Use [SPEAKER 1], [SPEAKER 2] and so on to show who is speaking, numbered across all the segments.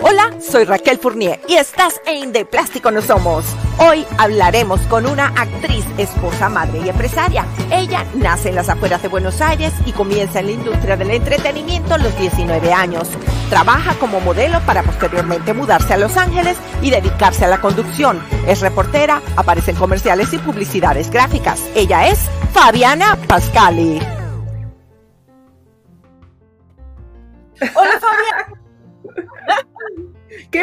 [SPEAKER 1] Hola, soy Raquel Fournier y estás en De Plástico No Somos. Hoy hablaremos con una actriz, esposa, madre y empresaria. Ella nace en las afueras de Buenos Aires y comienza en la industria del entretenimiento a los 19 años. Trabaja como modelo para posteriormente mudarse a Los Ángeles y dedicarse a la conducción. Es reportera, aparece en comerciales y publicidades gráficas. Ella es Fabiana Pascali.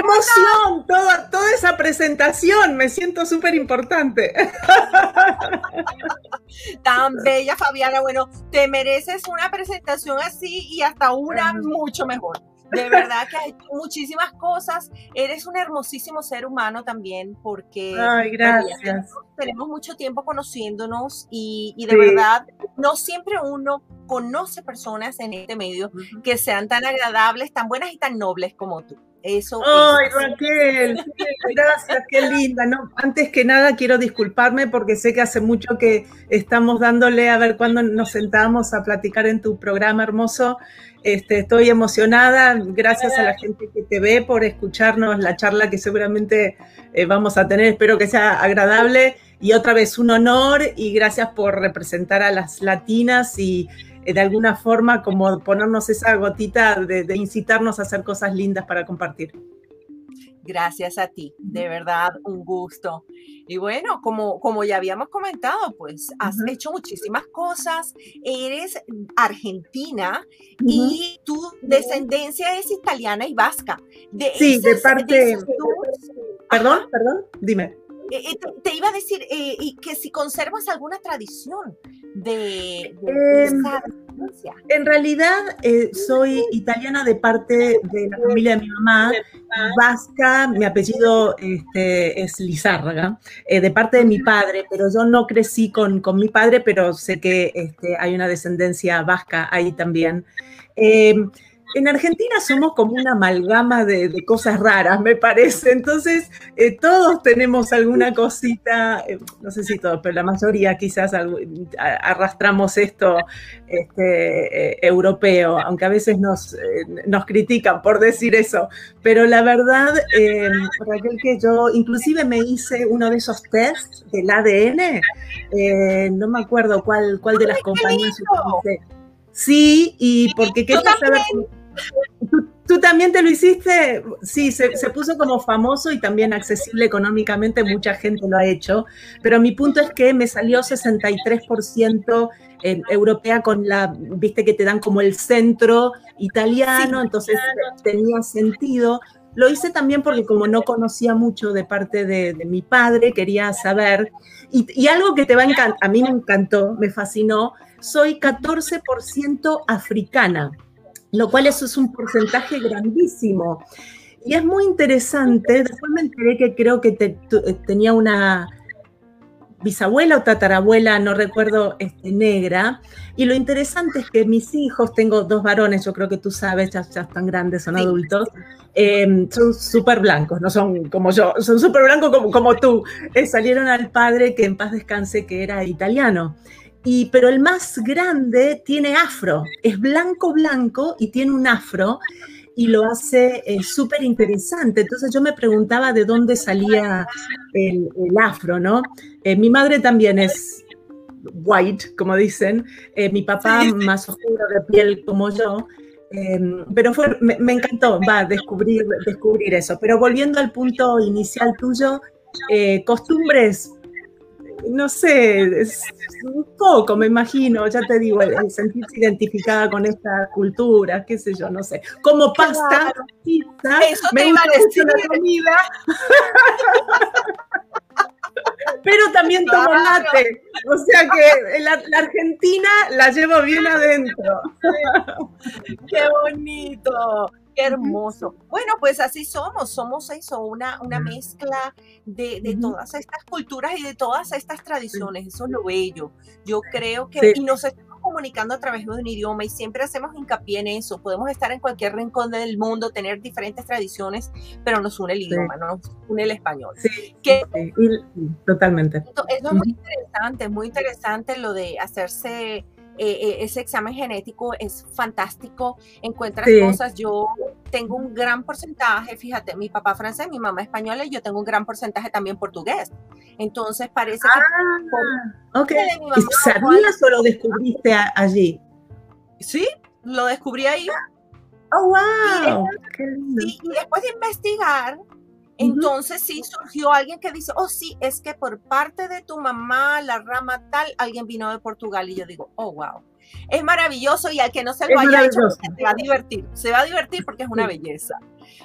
[SPEAKER 2] Emoción! Toda, toda esa presentación, me siento súper importante.
[SPEAKER 1] Tan bella, Fabiana. Bueno, te mereces una presentación así y hasta una mucho mejor. De verdad que hay muchísimas cosas. Eres un hermosísimo ser humano también porque
[SPEAKER 2] Ay, gracias.
[SPEAKER 1] tenemos mucho tiempo conociéndonos y, de verdad no siempre uno conoce personas en este medio que sean tan agradables, tan buenas y tan nobles como tú. Eso
[SPEAKER 2] Ay, Raquel, gracias, qué linda. No, antes que nada quiero disculparme porque sé que hace mucho que estamos dándole a ver cuándo nos sentamos a platicar en tu programa hermoso. Este, estoy emocionada, gracias a la gente que te ve por escucharnos la charla que seguramente eh, vamos a tener. Espero que sea agradable y otra vez un honor y gracias por representar a las latinas y de alguna forma como ponernos esa gotita de, incitarnos a hacer cosas lindas para compartir.
[SPEAKER 1] Gracias a ti, de verdad, un gusto. Y bueno, como, como ya habíamos comentado, pues has hecho muchísimas cosas, eres argentina y tu descendencia es italiana y vasca.
[SPEAKER 2] De sí, de parte... perdón, perdón, dime.
[SPEAKER 1] Eh, eh, te, iba a decir que si conservas alguna tradición de,
[SPEAKER 2] em, En realidad eh, soy italiana de parte de la familia de mi mamá, vasca, mi apellido este, es Lizárraga, eh, de parte de mi padre, pero yo no crecí con, con mi padre, pero sé que este, hay una descendencia vasca ahí también. Em, en Argentina somos como una amalgama de, cosas raras, me parece. Entonces, eh, todos tenemos alguna cosita, eh, no sé si todos, pero la mayoría quizás arrastramos esto este, eh, europeo, aunque a veces nos, nos critican por decir eso. Pero la verdad, Raquel, que yo inclusive me hice uno de esos tests del ADN, no me acuerdo cuál, cuál de las compañías Sí, y porque quería saber ¿Tú, también te lo hiciste? Sí, se, puso como famoso y también accesible económicamente, mucha gente lo ha hecho, pero mi punto es que me salió 63% eh, europea con la, viste que te dan como el centro italiano, entonces tenía sentido. Lo hice también porque como no conocía mucho de parte de, mi padre, quería saber, y, y algo que te va a encantar, a mí me encantó, me fascinó, soy 14% africana lo cual eso es un porcentaje grandísimo. Y es muy interesante, después me enteré que creo que eh, tenía una bisabuela o tatarabuela, no recuerdo, este, negra. Y lo interesante es que mis hijos, tengo dos varones, yo creo que tú sabes, ya, están grandes, son adultos, em, son súper blancos, no son como yo, son súper blancos como, como tú. Eh, salieron al padre que en paz descanse, que era italiano pero el más grande tiene afro, es blanco blanco y tiene un afro y lo hace eh, súper interesante. Entonces yo me preguntaba de dónde salía el, afro, ¿no? Eh, mi madre también es white, como dicen, eh, mi papá más oscuro de piel como yo, em, pero fue, me, me, encantó, va, descubrir, descubrir eso. Pero volviendo al punto inicial tuyo, costumbres no sé, es un poco, me imagino, ya te digo, el, sentirse identificada con esta cultura, qué sé yo, no sé. Como pasta,
[SPEAKER 1] pizza, Eso me te iba a decir. La comida.
[SPEAKER 2] Pero también tomo mate. O sea que la, la, Argentina la llevo bien adentro.
[SPEAKER 1] Qué bonito. Qué hermoso. Bueno, pues así somos, somos eso, una, una mezcla de, todas estas culturas y de todas estas tradiciones, eso es lo bello. Yo creo que, y nos estamos comunicando a través de un idioma y siempre hacemos hincapié en eso, podemos estar en cualquier rincón del mundo, tener diferentes tradiciones, pero nos une el idioma, no nos une el español.
[SPEAKER 2] Sí, totalmente.
[SPEAKER 1] Eso es muy interesante, muy interesante lo de hacerse eh, eh, ese examen genético es fantástico, encuentras cosas, yo tengo un gran porcentaje, fíjate, mi papá francés, mi mamá española y yo tengo un gran porcentaje también portugués. Entonces parece que...
[SPEAKER 2] Ah, ok. ¿Sabías o lo descubriste allí?
[SPEAKER 1] Sí, lo descubrí ahí.
[SPEAKER 2] Oh, wow.
[SPEAKER 1] y después de investigar, entonces sí surgió alguien que dice, oh sí, es que por parte de tu mamá, la rama tal, alguien vino de Portugal y yo digo, oh wow. Es maravilloso y al que no se lo haya hecho, se va a divertir, se va a divertir porque es una belleza.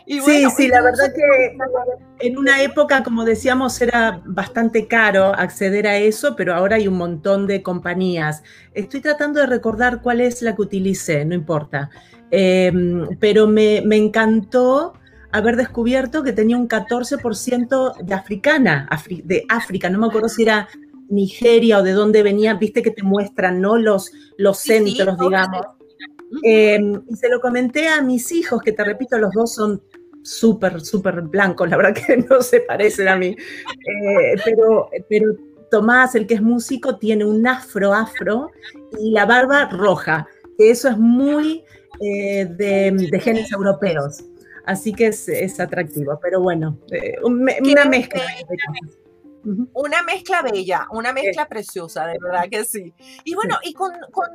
[SPEAKER 2] sí, sí, la verdad que en una época, como decíamos, era bastante caro acceder a eso, pero ahora hay un montón de compañías. Estoy tratando de recordar cuál es la que utilicé, no importa. Em, pero me, me encantó haber descubierto que tenía un 14% de africana, de África, no me acuerdo si era Nigeria o de dónde venía, viste que te muestran, ¿no? Los, los centros, digamos. Em, y se lo comenté a mis hijos, que te repito, los dos son súper, súper blancos, la verdad que no se parecen a mí. Eh, pero, pero Tomás, el que es músico, tiene un afro afro y la barba roja, que eso es muy eh, de, de genes europeos. Así que es, atractivo, pero bueno, eh, una mezcla.
[SPEAKER 1] Una mezcla bella, una mezcla preciosa, de verdad que sí. Y bueno, y con, con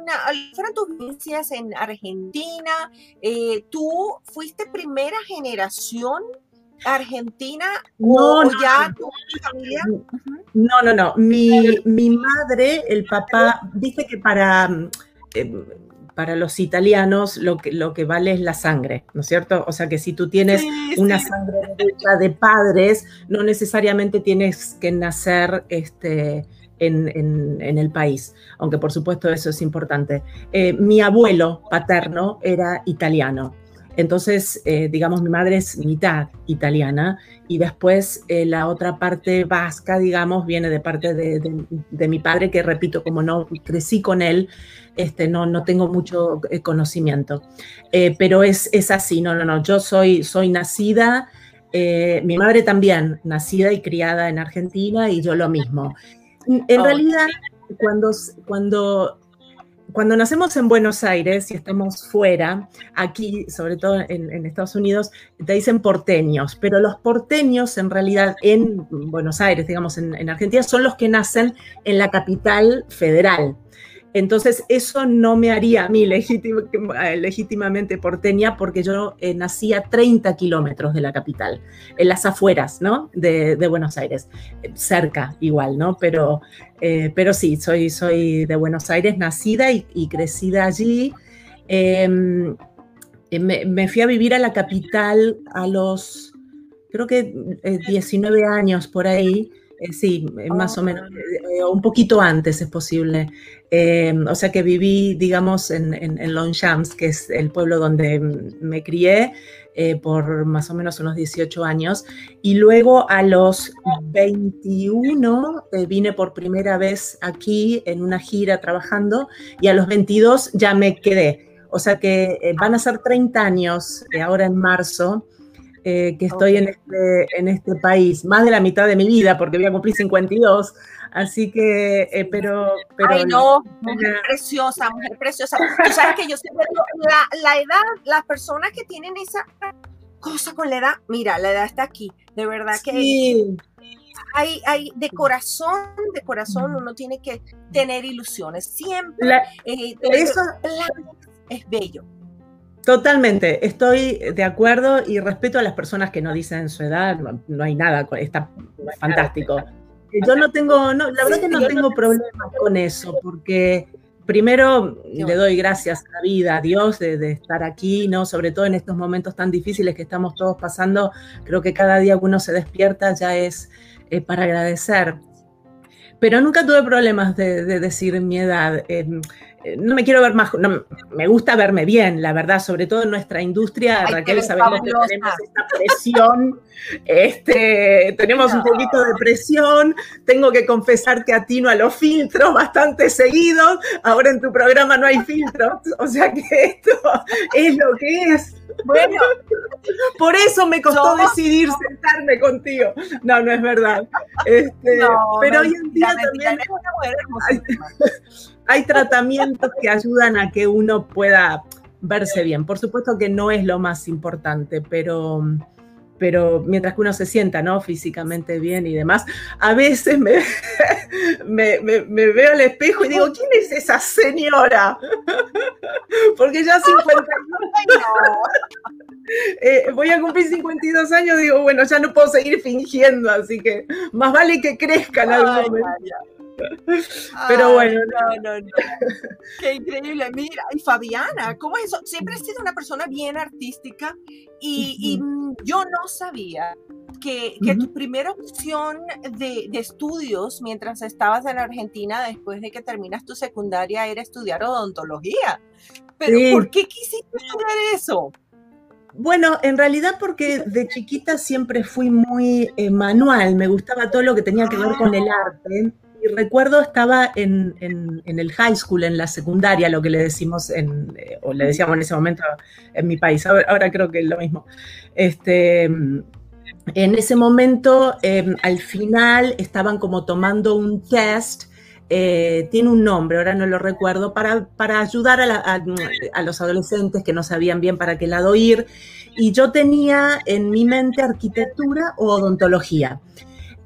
[SPEAKER 1] fueron tus vivencias en Argentina, eh, ¿tú fuiste primera generación argentina
[SPEAKER 2] o, ya tu familia? No, no, no. Mi, mi madre, el papá, dice que para... Eh, para los italianos lo que, lo que vale es la sangre, ¿no es cierto? O sea que si tú tienes una sangre de padres, no necesariamente tienes que nacer este, en, el país, aunque por supuesto eso es importante. Eh, mi abuelo paterno era italiano. Entonces, eh, digamos, mi madre es mitad italiana y después eh, la otra parte vasca, digamos, viene de parte de, de, mi padre, que repito, como no crecí con él, este, no, no tengo mucho eh, conocimiento. Eh, pero es, es así, no, no, no, yo soy, soy nacida, mi madre también, nacida y criada en Argentina y yo lo mismo. En oh. realidad, cuando, cuando, cuando nacemos en Buenos Aires y estamos fuera, aquí, sobre todo en, Estados Unidos, te dicen porteños, pero los porteños en realidad en Buenos Aires, digamos, en, en Argentina, son los que nacen en la capital federal. Entonces, eso no me haría a mí eh, legítimamente porteña porque yo eh, nací a 30 kilómetros de la capital, en las afueras, ¿no? De, Buenos Aires, eh, cerca igual, ¿no? Pero, pero sí, soy, soy de Buenos Aires, nacida y, crecida allí. Em, me, fui a vivir a la capital a los, creo que 19 años por ahí. sí, más o menos, un poquito antes es posible. Em, o sea que viví, digamos, en, en, Longchamps, que es el pueblo donde me crié eh, por más o menos unos 18 años. Y luego a los 21 eh, vine por primera vez aquí en una gira trabajando y a los 22 ya me quedé. O sea que eh, van a ser 30 años ahora en marzo. que estoy en este, en este país, más de la mitad de mi vida, porque voy a cumplir 52, Así que, eh, pero, pero...
[SPEAKER 1] Ay, no, mujer preciosa, mujer preciosa. Tú sabes que yo siempre digo, la, la edad, las personas que tienen esa cosa con la edad, mira, la edad está aquí, de verdad que... Sí. Hay, hay, de corazón, de corazón uno tiene que tener ilusiones. Siempre eh, eso es bello.
[SPEAKER 2] Totalmente, estoy de acuerdo y respeto a las personas que no dicen su edad, no hay nada, está fantástico yo no tengo, no, la verdad que no tengo problemas con eso, porque primero le doy gracias a la vida, a Dios de, estar aquí, ¿no? Sobre todo en estos momentos tan difíciles que estamos todos pasando, creo que cada día que uno se despierta ya es eh, para agradecer. Pero nunca tuve problemas de, decir mi edad. Em, eh, no me quiero ver más, no, me gusta verme bien, la verdad, sobre todo en nuestra industria, Raquel, sabemos que tenemos esta presión, este, tenemos un poquito de presión, tengo que confesar que atino a los filtros bastante seguidos, ahora en tu programa no hay filtros, o sea que esto es lo que es. Bueno, por eso me costó decidir sentarme contigo. No, no es verdad. Este, pero hoy en día también hay tratamientos que ayudan a que uno pueda verse bien. Por supuesto que no es lo más importante, pero pero mientras que uno se sienta, ¿no? Físicamente bien y demás, a veces me, me, veo al espejo y digo, ¿quién es esa señora? Porque ya 52 eh, voy a cumplir 52 años, digo, bueno, ya no puedo seguir fingiendo, así que más vale que crezcan algo.
[SPEAKER 1] Pero bueno. No, no, no. Qué increíble. Mira, y Fabiana, ¿cómo es eso? Siempre has sido una persona bien artística y, mm, yo no sabía que, tu primera opción de, estudios mientras estabas en Argentina después de que terminas tu secundaria era estudiar odontología. Pero ¿por qué quisiste estudiar eso?
[SPEAKER 2] Bueno, en realidad porque de chiquita siempre fui muy eh, manual, me gustaba todo lo que tenía que ver con el ah. Arte recuerdo estaba en, el high school, en la secundaria, lo que le decimos en, eh, o le decíamos en ese momento en mi país, ahora, creo que es lo mismo. Este, en ese momento, em, al final, estaban como tomando un test. Eh, tiene un nombre, ahora no lo recuerdo, para, para ayudar a, a, los adolescentes que no sabían bien para qué lado ir. Y yo tenía en mi mente arquitectura o odontología.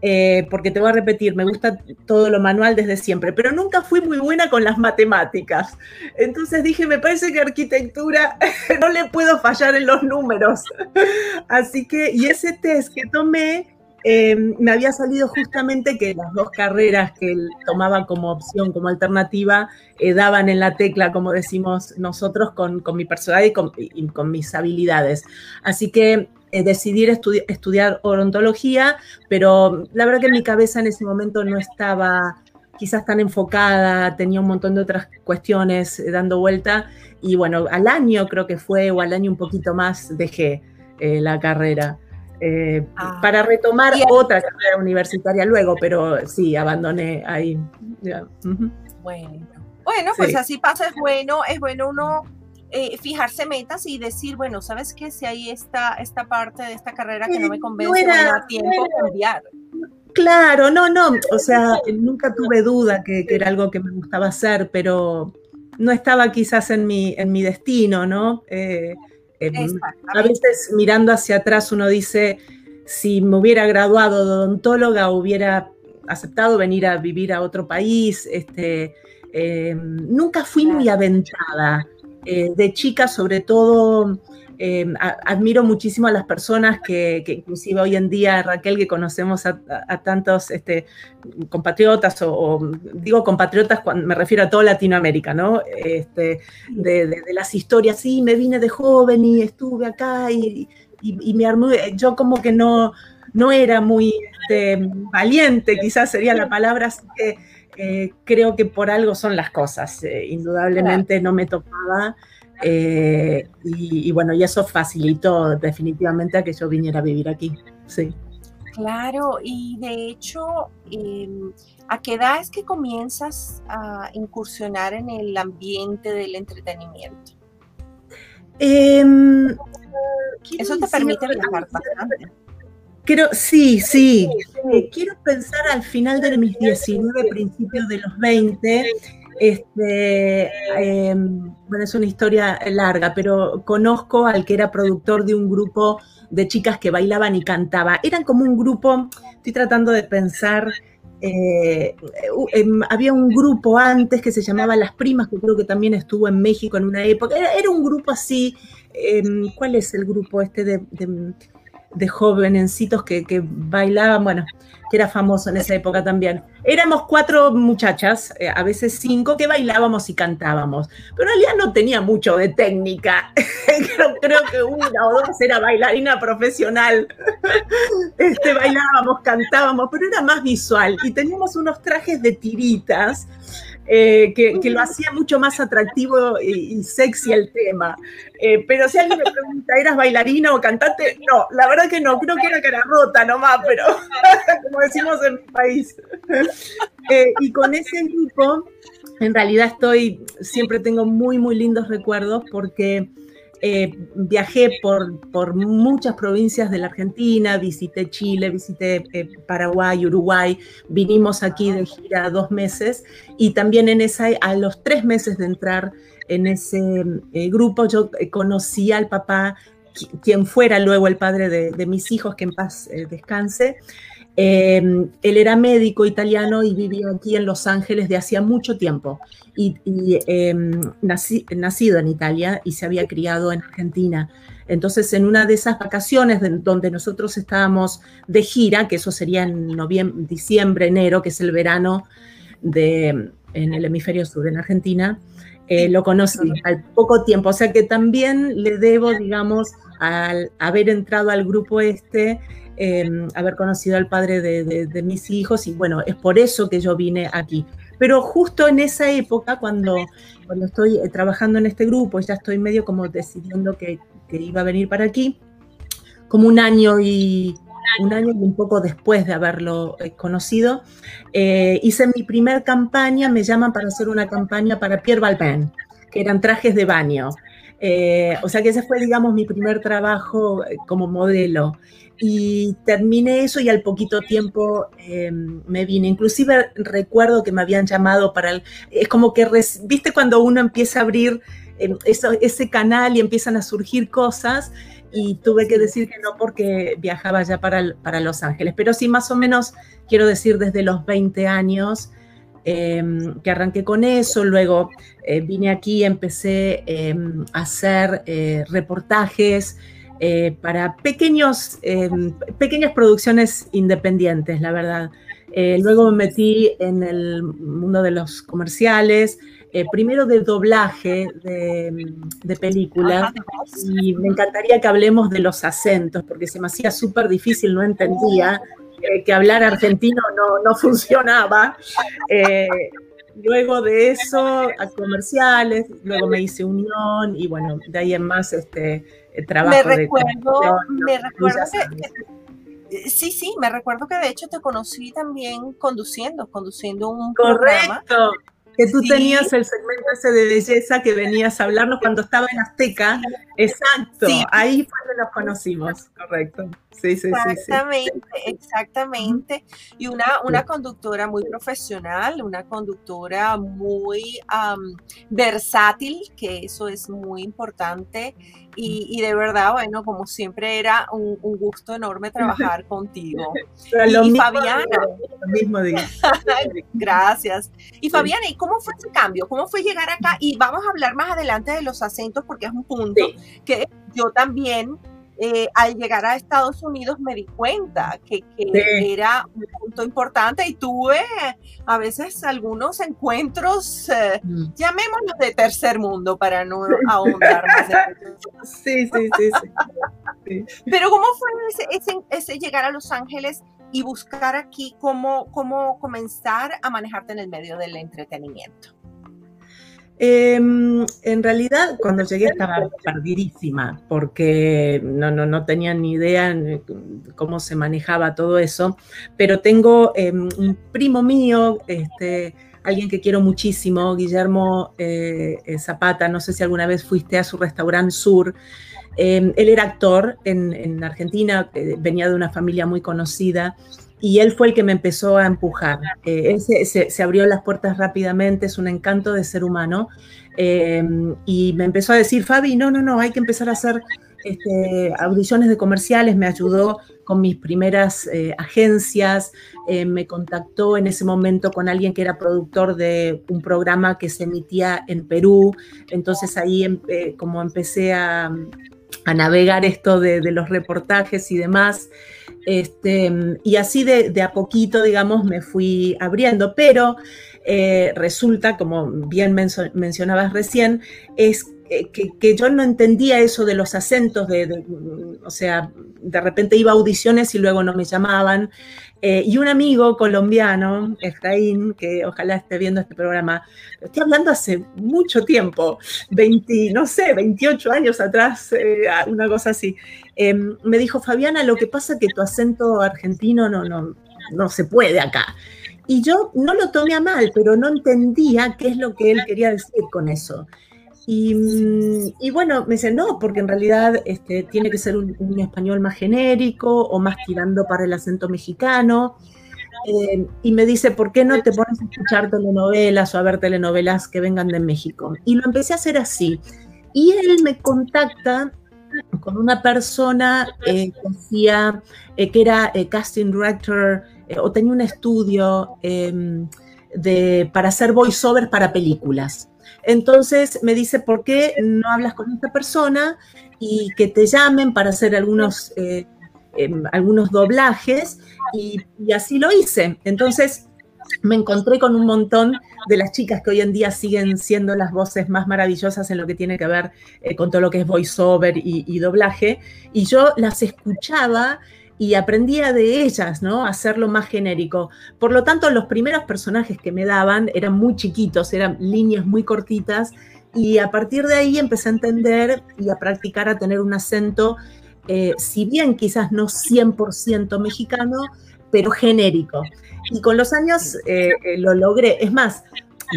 [SPEAKER 2] Eh, porque te voy a repetir, me gusta todo lo manual desde siempre, pero nunca fui muy buena con las matemáticas. Entonces dije, me parece que arquitectura no le puedo fallar en los números. Así que, y ese test que tomé, eh, me había salido justamente que las dos carreras que tomaba como opción, como alternativa, eh, daban en la tecla, como decimos nosotros, con, mi personalidad y con mis habilidades. Así que eh, decidir estudiar odontología, pero la verdad que en mi cabeza en ese momento no estaba quizás tan enfocada, tenía un montón de otras cuestiones eh, dando vuelta y bueno, al año creo que fue o al año un poquito más dejé eh, la carrera. Ah. para retomar otra carrera universitaria luego, pero sí, abandoné ahí.
[SPEAKER 1] Bueno, bueno, pues así pasa, es bueno, es bueno uno eh, fijarse metas y decir, bueno, ¿sabes qué? Si hay esta, esta parte de esta carrera que no me convence, no era, tiempo cambiar.
[SPEAKER 2] Claro, no, no, o sea, nunca tuve duda que, era algo que me gustaba hacer, pero no estaba quizás en mi, en mi destino, ¿no? Eh, em, a veces mirando hacia atrás uno dice, si me hubiera graduado de odontóloga, hubiera aceptado venir a vivir a otro país, este, em, nunca fui muy aventada. Eh, de chica, sobre todo, eh, admiro muchísimo a las personas que, inclusive hoy en día, Raquel, que conocemos a, tantos este, compatriotas, o, digo compatriotas cuando me refiero a toda Latinoamérica, ¿no? Este, de, las historias, sí, me vine de joven y estuve acá y, me armé, yo como que no, no era muy este, valiente, quizás sería la palabra, así que eh, creo que por algo son las cosas. Eh, indudablemente no me tocaba. Eh, y, bueno, y eso facilitó definitivamente a que yo viniera a vivir aquí. Sí.
[SPEAKER 1] Claro, y de hecho, em, ¿a qué edad es que comienzas a incursionar en el ambiente del entretenimiento? Em, eso te permite viajar bastante
[SPEAKER 2] sí, sí. Eh, quiero pensar al final de mis 19, principios de los 20. Este, em, bueno, es una historia larga, pero conozco al que era productor de un grupo de chicas que bailaban y cantaban. Eran como un grupo, estoy tratando de pensar, eh, em, había un grupo antes que se llamaba Las Primas, que creo que también estuvo en México en una época. Era, un grupo así, em, ¿cuál es el grupo este de de jovencitos que, que, bailaban, bueno, que era famoso en esa época también. Éramos cuatro muchachas, eh, a veces cinco, que bailábamos y cantábamos, pero en realidad no tenía mucho de técnica. creo, creo, que una o dos era bailarina profesional. este, bailábamos, cantábamos, pero era más visual y teníamos unos trajes de tiritas eh, que, lo hacía mucho más atractivo y, sexy el tema. Eh, pero si alguien me pregunta, ¿eras bailarina o cantante? No, la verdad que no, creo que era cara rota nomás, pero como decimos en mi país. Eh, y con ese grupo, en realidad estoy, siempre tengo muy, muy lindos recuerdos porque eh, viajé por, por, muchas provincias de la Argentina, visité Chile, visité eh, Paraguay, Uruguay, vinimos aquí de gira dos meses y también en esa, a los tres meses de entrar en ese eh, grupo yo conocí al papá, quien fuera luego el padre de, de mis hijos, que en paz descanse. Él era médico italiano y vivía aquí en Los Ángeles de hacía mucho tiempo y, em, nacido en Italia y se había criado en Argentina. Entonces, en una de esas vacaciones donde nosotros estábamos de gira, que eso sería en noviembre, diciembre, enero, que es el verano de, en el hemisferio sur, en Argentina, eh, lo conocí al poco tiempo. O sea que también le debo, digamos, al haber entrado al grupo este, em, haber conocido al padre de, de, mis hijos y bueno, es por eso que yo vine aquí. Pero justo en esa época, cuando, cuando estoy eh, trabajando en este grupo, ya estoy medio como decidiendo que, iba a venir para aquí, como un año y un año y un poco después de haberlo eh, conocido, eh, hice mi primer campaña, me llaman para hacer una campaña para Pierre Balmain, que eran trajes de baño. O sea que ese fue, digamos, mi primer trabajo como modelo y terminé eso y al poquito tiempo em, me vine. Inclusive recuerdo que me habían llamado para el... Es como que, viste cuando uno empieza a abrir em, ese canal y empiezan a surgir cosas y tuve que decir que no porque viajaba ya para, para Los Ángeles. Pero sí, más o menos, quiero decir, desde los 20 años em, que arranqué con eso, luego eh, vine aquí, empecé a hacer eh, reportajes, eh, para pequeños, em, pequeñas producciones independientes, la verdad. Luego me metí en el mundo de los comerciales, primero de doblaje de, películas, y me encantaría que hablemos de los acentos, porque se me hacía súper difícil, no entendía que hablar argentino no, no funcionaba. luego de eso, a comerciales, luego me hice unión, y bueno, de ahí en más, este, trabajo.
[SPEAKER 1] Me recuerdo, me recuerdo que, sí, sí, me recuerdo que de hecho te conocí también conduciendo, conduciendo un
[SPEAKER 2] Correcto. programa. Que tú tenías el segmento ese de belleza que venías a hablarnos cuando estaba en Azteca. Exacto, ahí fue donde nos conocimos, correcto. Sí, sí,
[SPEAKER 1] exactamente, sí, exactamente. Y una, una conductora muy profesional, una conductora muy versátil, que eso es muy importante. Y, de verdad, bueno, como siempre era un, gusto enorme trabajar contigo. y, Fabiana. Lo mismo Gracias. Y Fabiana, ¿y cómo fue ese cambio? ¿Cómo fue llegar acá? Y vamos a hablar más adelante de los acentos porque es un punto que yo también eh, al llegar a Estados Unidos me di cuenta que, era un punto importante y tuve a veces algunos encuentros, eh, mm. llamémoslos de tercer mundo para no ahondar más.
[SPEAKER 2] sí, sí, sí,
[SPEAKER 1] sí, Pero ¿cómo fue ese, ese, llegar a Los Ángeles y buscar aquí cómo, cómo comenzar a manejarte en el medio del entretenimiento?
[SPEAKER 2] Em, en realidad, cuando llegué estaba perdidísima, porque no, no, no tenía ni idea cómo se manejaba todo eso, pero tengo em, un primo mío, este, alguien que quiero muchísimo, Guillermo eh, Zapata, no sé si alguna vez fuiste a su restaurante Sur, em, él era actor en, Argentina, eh, venía de una familia muy conocida y él fue el que me empezó a empujar. Eh, él se, abrió las puertas rápidamente, es un encanto de ser humano. Eh, y me empezó a decir, Fabi, no, no, no, hay que empezar a hacer este, audiciones de comerciales, me ayudó con mis primeras eh, agencias, me contactó en ese momento con alguien que era productor de un programa que se emitía en Perú, entonces ahí como empecé a, navegar esto de los reportajes y demás. Este, y así de, a poquito, digamos, me fui abriendo, pero eh, resulta, como bien mencionabas recién, es que, yo no entendía eso de los acentos, de, o sea, de repente iba a audiciones y luego no me llamaban. Eh, y un amigo colombiano, Efraín, que ojalá esté viendo este programa, estoy hablando hace mucho tiempo, 20, no sé, 28 años atrás, eh, una cosa así, em, me dijo, Fabiana, lo que pasa es que tu acento argentino no, no, no se puede acá. Y yo no lo tomé a mal, pero no entendía qué es lo que él quería decir con eso. Y, y, bueno, me dicen, no, porque en realidad este, tiene que ser un, un, español más genérico o más tirando para el acento mexicano. Eh, y me dice, ¿por qué no te pones a escuchar telenovelas o a ver telenovelas que vengan de México? Y lo empecé a hacer así. Y él me contacta con una persona eh, que hacía, eh, que era casting director o tenía un estudio em, de, para hacer voiceovers para películas. Entonces me dice, ¿por qué no hablas con esta persona y que te llamen para hacer algunos, eh, em, algunos doblajes? Y, así lo hice. Entonces me encontré con un montón de las chicas que hoy en día siguen siendo las voces más maravillosas en lo que tiene que ver eh, con todo lo que es voiceover y, y doblaje. Y yo las escuchaba y aprendía de ellas, ¿no? A hacerlo más genérico. Por lo tanto, los primeros personajes que me daban eran muy chiquitos, eran líneas muy cortitas, y a partir de ahí empecé a entender y a practicar a tener un acento, eh, si bien quizás no 100% mexicano, pero genérico. Y con los años eh, eh, lo logré. Es más,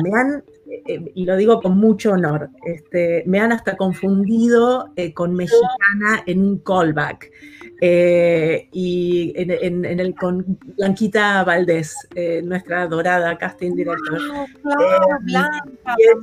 [SPEAKER 2] me han y lo digo con mucho honor, este, me han hasta confundido con mexicana en un callback. Eh, y en, el, con Blanquita Valdés, eh, nuestra dorada casting director. Eh,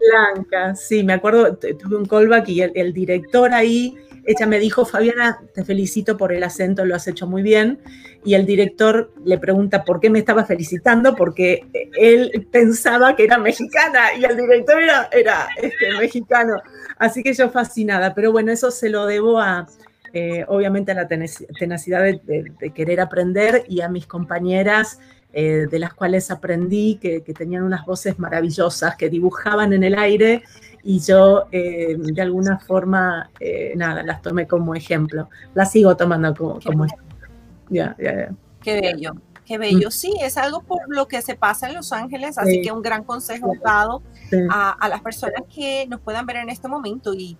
[SPEAKER 2] Blanca, sí, me acuerdo, tuve un callback y el, director ahí, ella me dijo, Fabiana, te felicito por el acento, lo has hecho muy bien. Y el director le pregunta por qué me estaba felicitando, porque él pensaba que era mexicana y el director era, era este, mexicano. Así que yo fascinada, pero bueno, eso se lo debo a, eh, obviamente a la tenacidad de, querer aprender y a mis compañeras eh, de las cuales aprendí que, tenían unas voces maravillosas, que dibujaban en el aire y yo eh, de alguna forma, nada, las tomé como ejemplo. Las sigo tomando como, como ejemplo.
[SPEAKER 1] Qué bello. Qué bello, mm. sí, es algo por lo que se pasa en Los Ángeles, así que un gran consejo dado a, a, las personas que nos puedan ver en este momento y,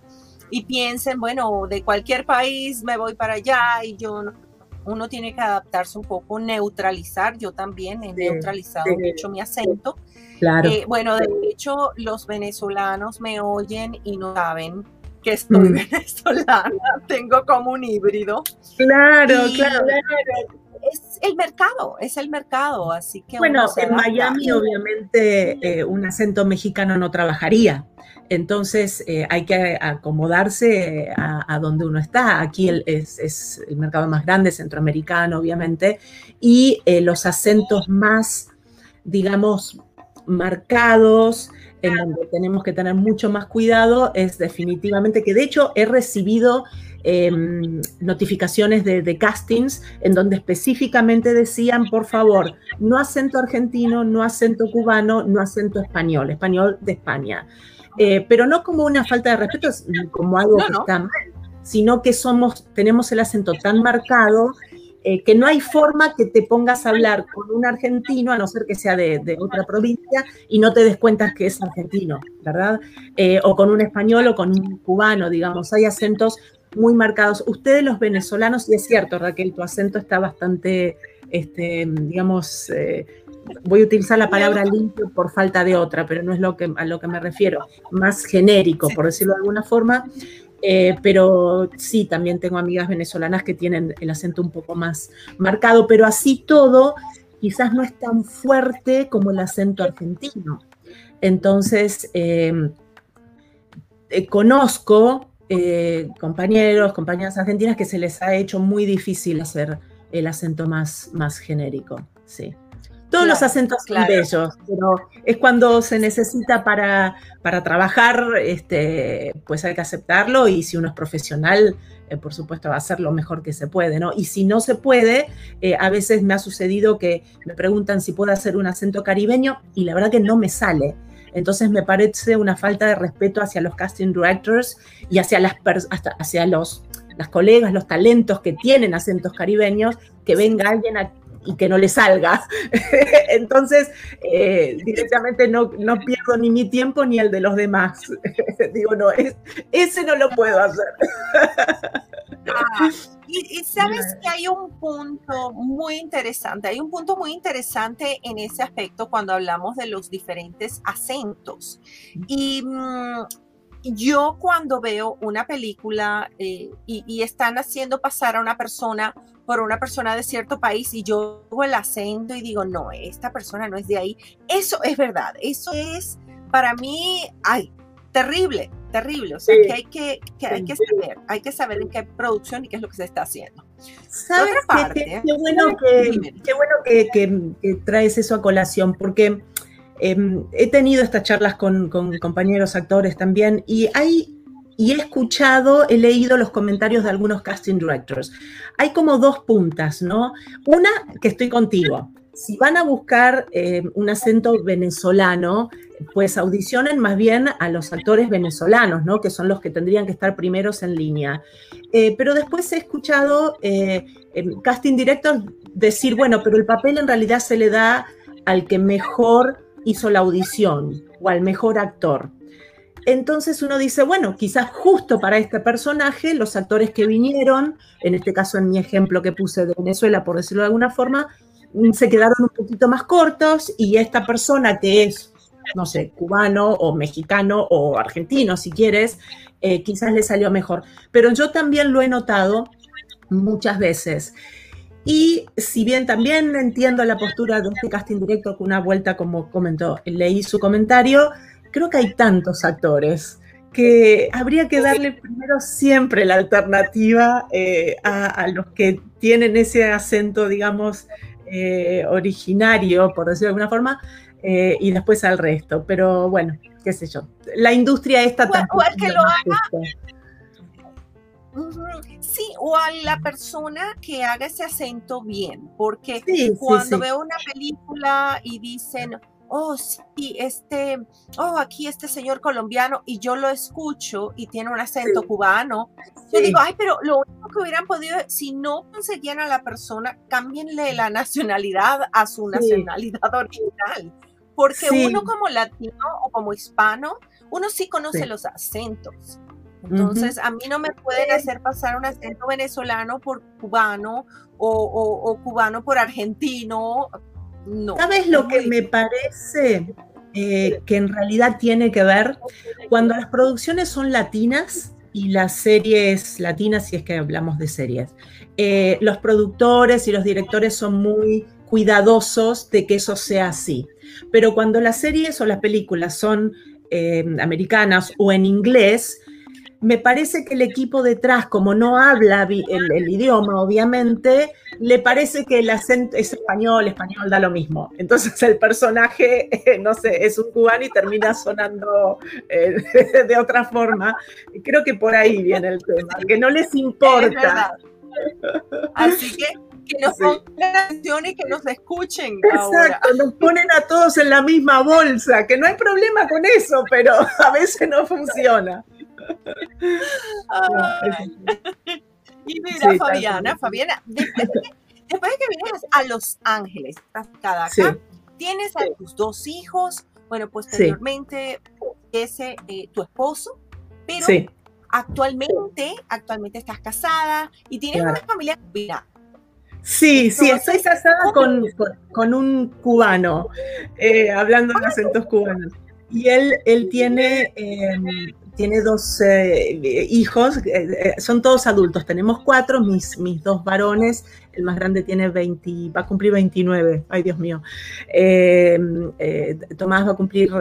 [SPEAKER 1] y piensen, bueno, de cualquier país me voy para allá y yo uno tiene que adaptarse un poco, neutralizar. Yo también he neutralizado mucho mi acento.
[SPEAKER 2] Claro.
[SPEAKER 1] Eh, bueno, de hecho, los venezolanos me oyen y no saben que estoy mm. venezolana. Tengo como un híbrido.
[SPEAKER 2] Claro, claro.
[SPEAKER 1] El mercado, es el mercado, así que...
[SPEAKER 2] Bueno, en Miami obviamente eh, un acento mexicano no trabajaría. Entonces eh, hay que acomodarse a, donde uno está. Aquí es, el mercado más grande, centroamericano, obviamente, y eh, los acentos más, digamos, marcados, en donde tenemos que tener mucho más cuidado, es definitivamente que de hecho he recibido em, notificaciones de, de, castings en donde específicamente decían, por favor, no acento argentino, no acento cubano, no acento español, español de España. Eh, pero no como una falta de respeto, como algo que está mal, sino que somos, tenemos el acento tan marcado eh, que no hay forma que te pongas a hablar con un argentino, a no ser que sea de, otra provincia, y no te des cuenta que es argentino, ¿verdad? Eh, o con un español o con un cubano, digamos, hay acentos muy marcados. Ustedes los venezolanos, y es cierto, Raquel, tu acento está bastante, este, digamos, voy a utilizar la palabra limpio por falta de otra, pero no es lo que, a lo que me refiero, más genérico, por decirlo de alguna forma. Eh, pero sí, también tengo amigas venezolanas que tienen el acento un poco más marcado, pero así todo quizás no es tan fuerte como el acento argentino. Entonces, eh, conozco eh, compañeros, compañeras argentinas que se les ha hecho muy difícil hacer el acento más, más genérico, sí. Todos los acentos son bellos, pero es cuando se necesita para, para trabajar, este, pues hay que aceptarlo y si uno es profesional, eh, por supuesto va a hacer lo mejor que se puede, ¿no? Y si no se puede, eh, a veces me ha sucedido que me preguntan si puedo hacer un acento caribeño y la verdad que no me sale. Entonces me parece una falta de respeto hacia los casting directors y hacia las hasta hacia los las colegas, los talentos que tienen acentos caribeños, que venga alguien a y que no le salga. Entonces, eh, directamente no, no, pierdo ni mi tiempo ni el de los demás. Digo, no, es, ese no lo puedo hacer.
[SPEAKER 1] Ah, y, sabes que hay un punto muy interesante, hay un punto muy interesante en ese aspecto cuando hablamos de los diferentes acentos. Y mm, yo cuando veo una película eh, y, están haciendo pasar a una persona por una persona de cierto país y yo hago el acento y digo, no, esta persona no es de ahí, eso es verdad, eso es para mí, ay, terrible, terrible. O sea, que, hay que, hay que saber, hay que saber en qué producción y qué es lo que se está haciendo.
[SPEAKER 2] ¿Sabes qué, bueno, que, que, traes eso a colación, porque em, he tenido estas charlas con, con, compañeros actores también y hay y he escuchado, he leído los comentarios de algunos casting directors. Hay como dos puntas, ¿no? Una, que estoy contigo si van a buscar eh, un acento venezolano, pues audicionen más bien a los actores venezolanos, ¿no? Que son los que tendrían que estar primeros en línea. Eh, pero después he escuchado eh, casting directos decir, bueno, pero el papel en realidad se le da al que mejor hizo la audición o al mejor actor. Entonces uno dice, bueno, quizás justo para este personaje, los actores que vinieron, en este caso en mi ejemplo que puse de Venezuela, por decirlo de alguna forma, se quedaron un poquito más cortos y esta persona que es, no sé, cubano o mexicano o argentino, si quieres, eh, quizás le salió mejor. Pero yo también lo he notado muchas veces. Y si bien también entiendo la postura de este casting directo con una vuelta, como comentó, leí su comentario, creo que hay tantos actores que habría que darle primero siempre la alternativa eh, a, a, los que tienen ese acento, digamos, eh, originario, por decirlo de alguna forma, eh, y después al resto. Pero bueno, qué sé yo. La industria esta
[SPEAKER 1] también. O que lo haga. Sí, o a la persona que haga ese acento bien, porque cuando veo una película y dicen, oh, sí, este, oh, aquí este señor colombiano, y yo lo escucho y tiene un acento cubano, yo digo, ay, pero lo único que hubieran podido, si no conseguían a la persona, cámbienle la nacionalidad a su nacionalidad original. Porque uno como latino o como hispano, uno sí conoce los acentos. Entonces, a mí no me pueden hacer pasar un acento venezolano por cubano o cubano por argentino,
[SPEAKER 2] ¿Sabes lo que me parece eh, que en realidad tiene que ver? Cuando las producciones son latinas y las series latinas, si es que hablamos de series, eh, los productores y los directores son muy cuidadosos de que eso sea así. Pero cuando las series o las películas son eh, americanas o en inglés, me parece que el equipo detrás, como no habla el, idioma, obviamente, le parece que el acento es español, español da lo mismo. Entonces el personaje, no sé, es un cubano y termina sonando eh, de otra forma. Creo que por ahí viene el tema, que no les importa.
[SPEAKER 1] Así que que nos pongan atención y que nos escuchen.
[SPEAKER 2] Exacto, nos ponen a todos en la misma bolsa, que no hay problema con eso, pero a veces no funciona
[SPEAKER 1] y mira, Fabiana, Fabiana, después de, que, vienes a Los Ángeles, cada acá, tienes a tus dos hijos, bueno, posteriormente ese eh, tu esposo, pero actualmente, actualmente estás casada y tienes una familia cubana.
[SPEAKER 2] Sí, sí, estoy casada con, con, un cubano, eh, hablando de acentos cubanos. Y él, él tiene em, tiene dos eh, hijos, eh, eh, son todos adultos, tenemos cuatro, mis, mis dos varones, el más grande tiene 20, va a cumplir 29, ay Dios mío, Tomás va a cumplir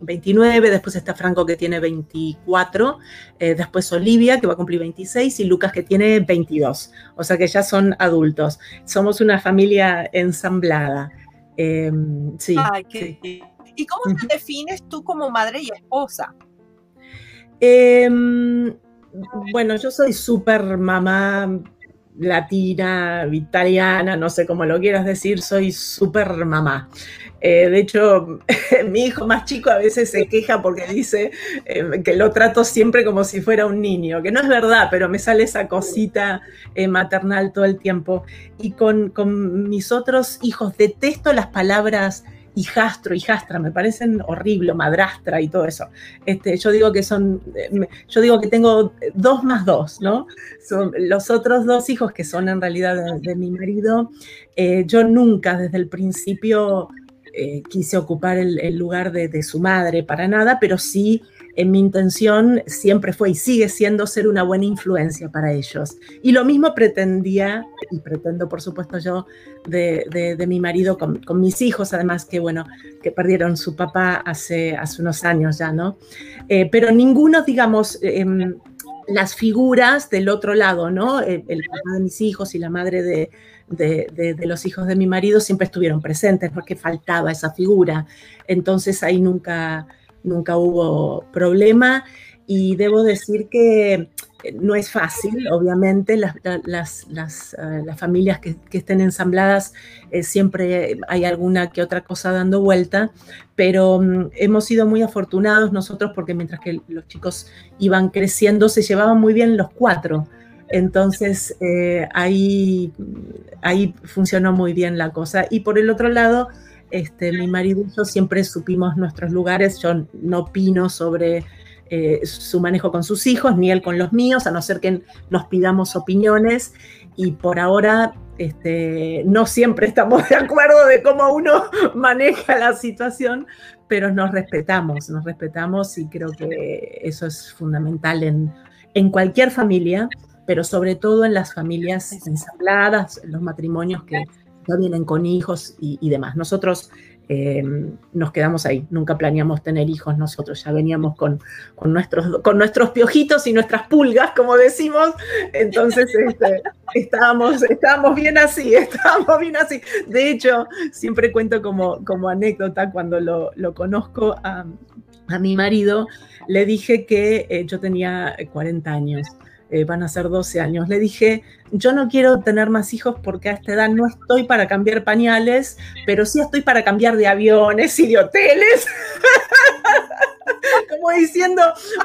[SPEAKER 2] 29, después está Franco que tiene 24, después Olivia que va a cumplir 26 y Lucas que tiene 22, o sea que ya son adultos, somos una familia ensamblada. sí,
[SPEAKER 1] ¿Y cómo te defines tú como madre y esposa?
[SPEAKER 2] Em, bueno, yo soy súper mamá latina, italiana, no sé cómo lo quieras decir, soy súper mamá. Eh, de hecho, mi hijo más chico a veces se queja porque dice em, que lo trato siempre como si fuera un niño, que no es verdad, pero me sale esa cosita eh, maternal todo el tiempo. Y con, con mis otros hijos detesto las palabras hijastro, hijastra, me parecen horrible, madrastra y todo eso. Este, yo digo que son, eh, yo digo que tengo dos más dos, ¿no? Son los otros dos hijos que son en realidad de, mi marido. Eh, yo nunca desde el principio eh, quise ocupar el, lugar de, su madre para nada, pero sí mi intención siempre fue y sigue siendo ser una buena influencia para ellos. Y lo mismo pretendía, y pretendo por supuesto yo, de, mi marido con, mis hijos, además que bueno, que perdieron su papá hace, hace unos años ya, ¿no? Eh, pero ninguno, digamos, em, las figuras del otro lado, ¿no? El, papá de mis hijos y la madre de, de, los hijos de mi marido siempre estuvieron presentes porque faltaba esa figura. Entonces ahí nunca, nunca hubo problema y debo decir que no es fácil, obviamente, las, las, eh, familias que, estén ensambladas eh, siempre hay alguna que otra cosa dando vuelta, pero mm, hemos sido muy afortunados nosotros porque mientras que los chicos iban creciendo se llevaban muy bien los cuatro. Entonces eh, ahí, ahí funcionó muy bien la cosa. Y por el otro lado, este, mi marido y yo siempre supimos nuestros lugares. Yo no opino sobre eh, su manejo con sus hijos, ni él con los míos, a no ser que nos pidamos opiniones. Y por ahora este, no siempre estamos de acuerdo de cómo uno maneja la situación, pero nos respetamos, nos respetamos y creo que eso es fundamental en, en cualquier familia, pero sobre todo en las familias ensambladas, en los matrimonios que ya vienen con hijos y, demás. Nosotros Em, nos quedamos ahí. Nunca planeamos tener hijos nosotros, ya veníamos con, con, nuestros, con nuestros piojitos y nuestras pulgas, como decimos. Entonces este, estábamos, bien así, estábamos bien así. De hecho, siempre cuento como, como anécdota cuando lo, lo conozco a, a, mi marido, le dije que eh, yo tenía 40 años. Eh, van a ser 12 años. Le dije, yo no quiero tener más hijos porque a esta edad no estoy para cambiar pañales, pero sí estoy para cambiar de aviones y de hoteles. Como diciendo,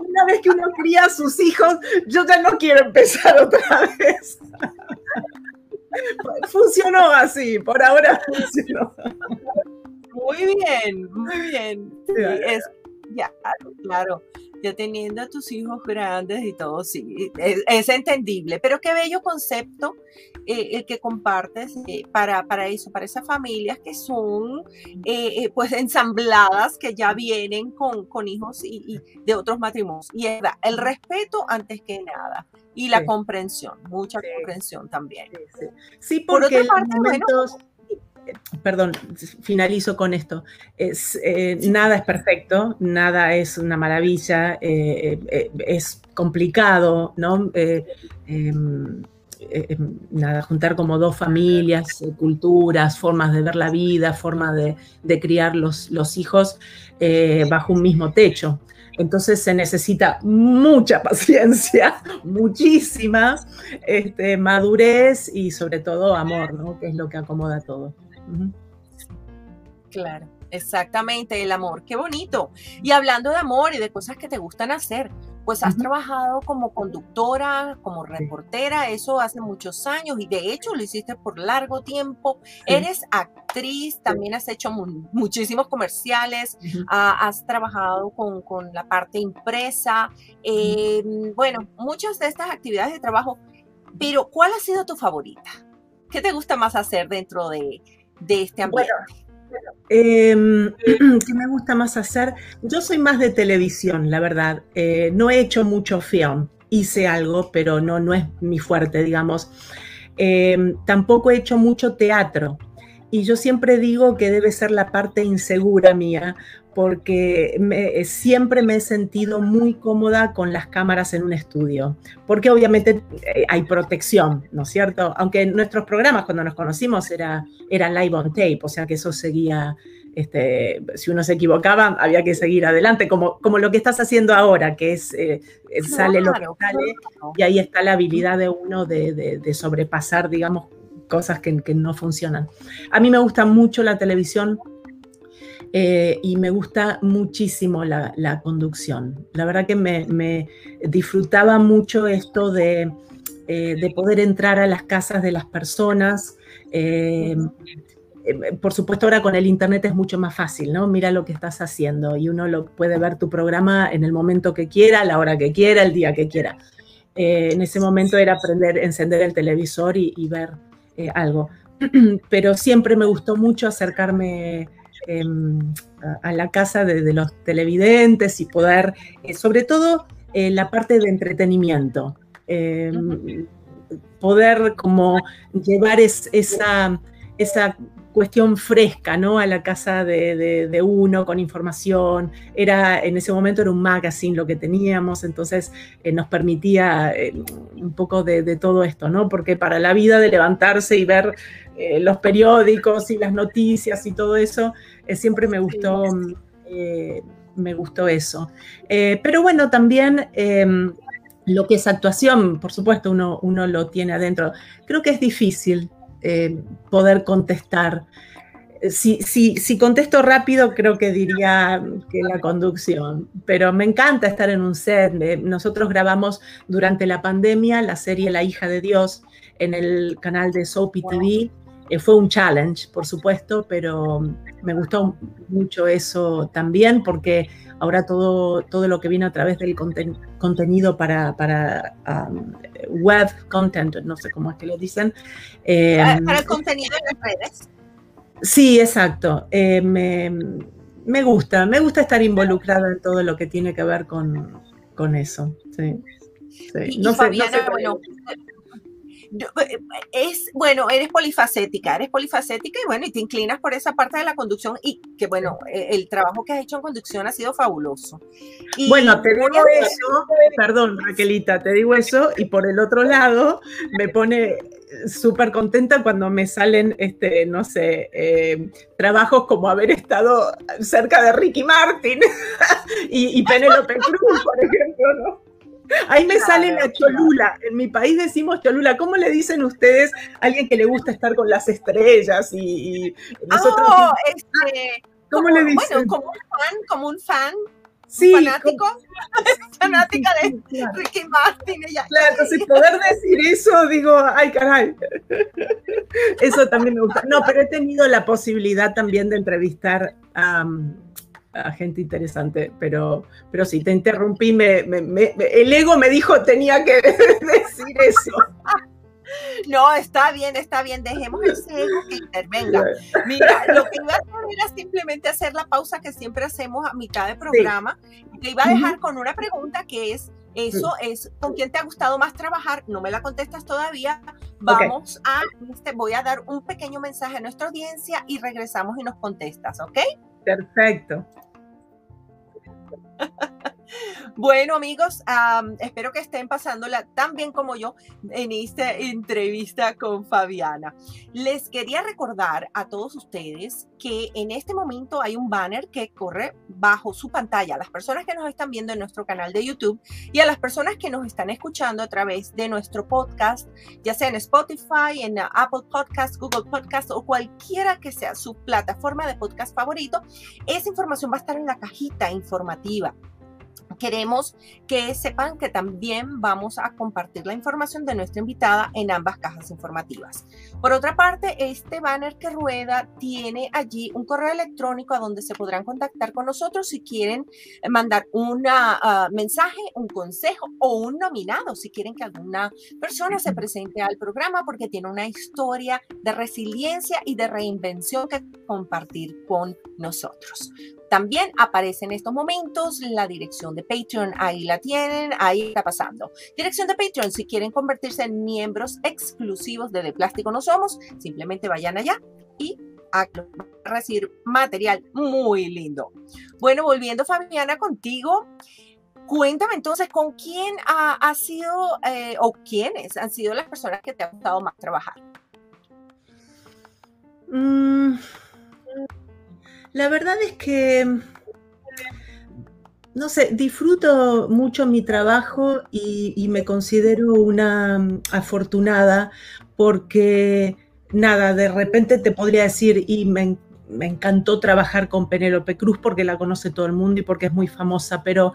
[SPEAKER 2] una vez que uno cría a sus hijos, yo ya no quiero empezar otra vez. funcionó así, por ahora funcionó.
[SPEAKER 1] Muy bien, muy bien. es, ya, claro ya teniendo a tus hijos grandes y todo, sí, es, entendible, pero qué bello concepto eh, el que compartes eh, para, para eso, para esas familias que son eh, pues ensambladas, que ya vienen con, con hijos y, de otros matrimonios. Y es el respeto antes que nada. Y la comprensión, mucha comprensión también.
[SPEAKER 2] Sí, porque Por otra parte, perdón, finalizo con esto. Es, eh, Nada es perfecto, nada es una maravilla, eh, eh, es complicado, ¿no? Em, em, nada, juntar como dos familias, culturas, formas de ver la vida, formas de, criar los, hijos bajo un mismo techo. Entonces se necesita mucha paciencia, muchísima este, madurez y sobre todo amor, ¿no? que es lo que acomoda todo.
[SPEAKER 1] Claro, exactamente, el amor, qué bonito. Y hablando de amor y de cosas que te gustan hacer, pues has trabajado como conductora, como reportera, eso hace muchos años y de hecho lo hiciste por largo tiempo. Eres actriz, también has hecho muchísimos comerciales, has trabajado con, la parte impresa, em, bueno, muchas de estas actividades de trabajo, pero ¿cuál ha sido tu favorita? ¿Qué te gusta más hacer dentro de, de este ambiente?
[SPEAKER 2] Em, ¿Qué me gusta más hacer? Yo soy más de televisión, la verdad. Eh, no he hecho mucho film. Hice algo, pero no, no es mi fuerte, digamos. Em, tampoco he hecho mucho teatro. Y yo siempre digo que debe ser la parte insegura mía, porque eh, siempre me he sentido muy cómoda con las cámaras en un estudio, porque obviamente eh, hay protección, ¿no es cierto? Aunque en nuestros programas cuando nos conocimos era, era live on tape, o sea que eso seguía, este, si uno se equivocaba había que seguir adelante, como, como lo que estás haciendo ahora, que es, eh, sale lo que sale y ahí está la habilidad de uno de, sobrepasar, digamos, cosas que, que no funcionan. A mí me gusta mucho la televisión eh, y me gusta muchísimo la, conducción. La verdad que me, disfrutaba mucho esto de, eh, poder entrar a las casas de las personas. Eh, por supuesto, ahora con el Internet es mucho más fácil, ¿no? Mira lo que estás haciendo y uno lo puede ver tu programa en el momento que quiera, a la hora que quiera, el día que quiera. en ese momento era aprender, encender el televisor y, y ver algo. Pero siempre me gustó mucho acercarme Em, a, la casa de, los televidentes y poder, eh, sobre todo, la parte de entretenimiento. Em, poder como llevar esa, esa cuestión fresca, ¿no? A la casa de, uno con información. Era, en ese momento era un magazine lo que teníamos, entonces eh, nos permitía eh, un poco de, todo esto, ¿no? Porque para la vida de levantarse y ver eh, los periódicos y las noticias y todo eso, siempre me gustó, me gustó eso. pero bueno, también em, lo que es actuación, por supuesto, uno, uno lo tiene adentro. Creo que es difícil eh, poder contestar. Si, si, si, contesto rápido, creo que diría que la conducción, pero me encanta estar en un set. Nosotros grabamos durante la pandemia la serie La hija de Dios en el canal de Soapy TV. Eh, fue un challenge, por supuesto, pero me gustó mucho eso también porque ahora todo, todo lo que viene a través del contenido para, para um, web content, no sé cómo es que lo dicen.
[SPEAKER 1] Em, para, el contenido en las redes.
[SPEAKER 2] Sí, exacto. Eh, me, gusta, me gusta estar involucrada en todo lo que tiene que ver con, eso. Sí.
[SPEAKER 1] no, sé, bueno, eh, es, bueno, eres polifacética, eres polifacética y bueno, y te inclinas por esa parte de la conducción y que bueno, eh, el trabajo que has hecho en conducción ha sido fabuloso.
[SPEAKER 2] bueno, te digo eso, perdón Raquelita, te digo eso y por el otro lado me pone súper contenta cuando me salen, este, no sé, eh, trabajos como haber estado cerca de Ricky Martin y, y Penélope Cruz, por ejemplo, ¿no? Ahí me sale la cholula. En mi país decimos cholula. ¿Cómo le dicen ustedes a alguien que le gusta estar con las estrellas y,
[SPEAKER 1] nosotros? Oh, este, ¿Cómo le dicen? Bueno, como un fan, como un fan. Sí, fanático, fanática de Ricky Martin. Ella.
[SPEAKER 2] Claro, entonces poder decir eso, digo, ay, caray. Eso también me gusta. No, pero he tenido la posibilidad también de entrevistar a a gente interesante, pero, pero sí, te interrumpí, me, el ego me dijo tenía que decir eso.
[SPEAKER 1] No, está bien, está bien, dejemos ese ego que intervenga. Mira, lo que iba a hacer era simplemente hacer la pausa que siempre hacemos a mitad de programa. Te iba a dejar con una pregunta que es, eso es, ¿con quién te ha gustado más trabajar? No me la contestas todavía. Vamos a, este, voy a dar un pequeño mensaje a nuestra audiencia y regresamos y nos contestas, ¿ok?
[SPEAKER 2] Perfecto.
[SPEAKER 1] Bueno, amigos, espero que estén pasándola tan bien como yo en esta entrevista con Fabiana. Les quería recordar a todos ustedes que en este momento hay un banner que corre bajo su pantalla las personas que nos están viendo en nuestro canal de YouTube y a las personas que nos están escuchando a través de nuestro podcast, ya sea en Spotify, en Apple Podcast, Google Podcast o cualquiera que sea su plataforma de podcast favorito. Esa información va a estar en la cajita informativa queremos que sepan que también vamos a compartir la información de nuestra invitada en ambas cajas informativas. Por otra parte, este banner que rueda tiene allí un correo electrónico a donde se podrán contactar con nosotros si quieren mandar un ah, mensaje, un consejo o un nominado, si quieren que alguna persona se presente al programa porque tiene una historia de resiliencia y de reinvención que compartir con nosotros. También aparece en estos momentos la dirección de Patreon, ahí la tienen, ahí está pasando. Dirección de Patreon, si quieren convertirse en miembros exclusivos de De Plástico No Somos, simplemente vayan allá y a recibir material muy lindo. Bueno, volviendo Fabiana contigo, cuéntame entonces con quién ha, sido eh, o quiénes han sido las personas que te han gustado más trabajar.
[SPEAKER 2] Mm, la verdad es que, no sé, disfruto mucho mi trabajo y, me considero una mm, afortunada porque, nada, de repente te podría decir, y me, encantó trabajar con Penélope Cruz porque la conoce todo el mundo y porque es muy famosa, pero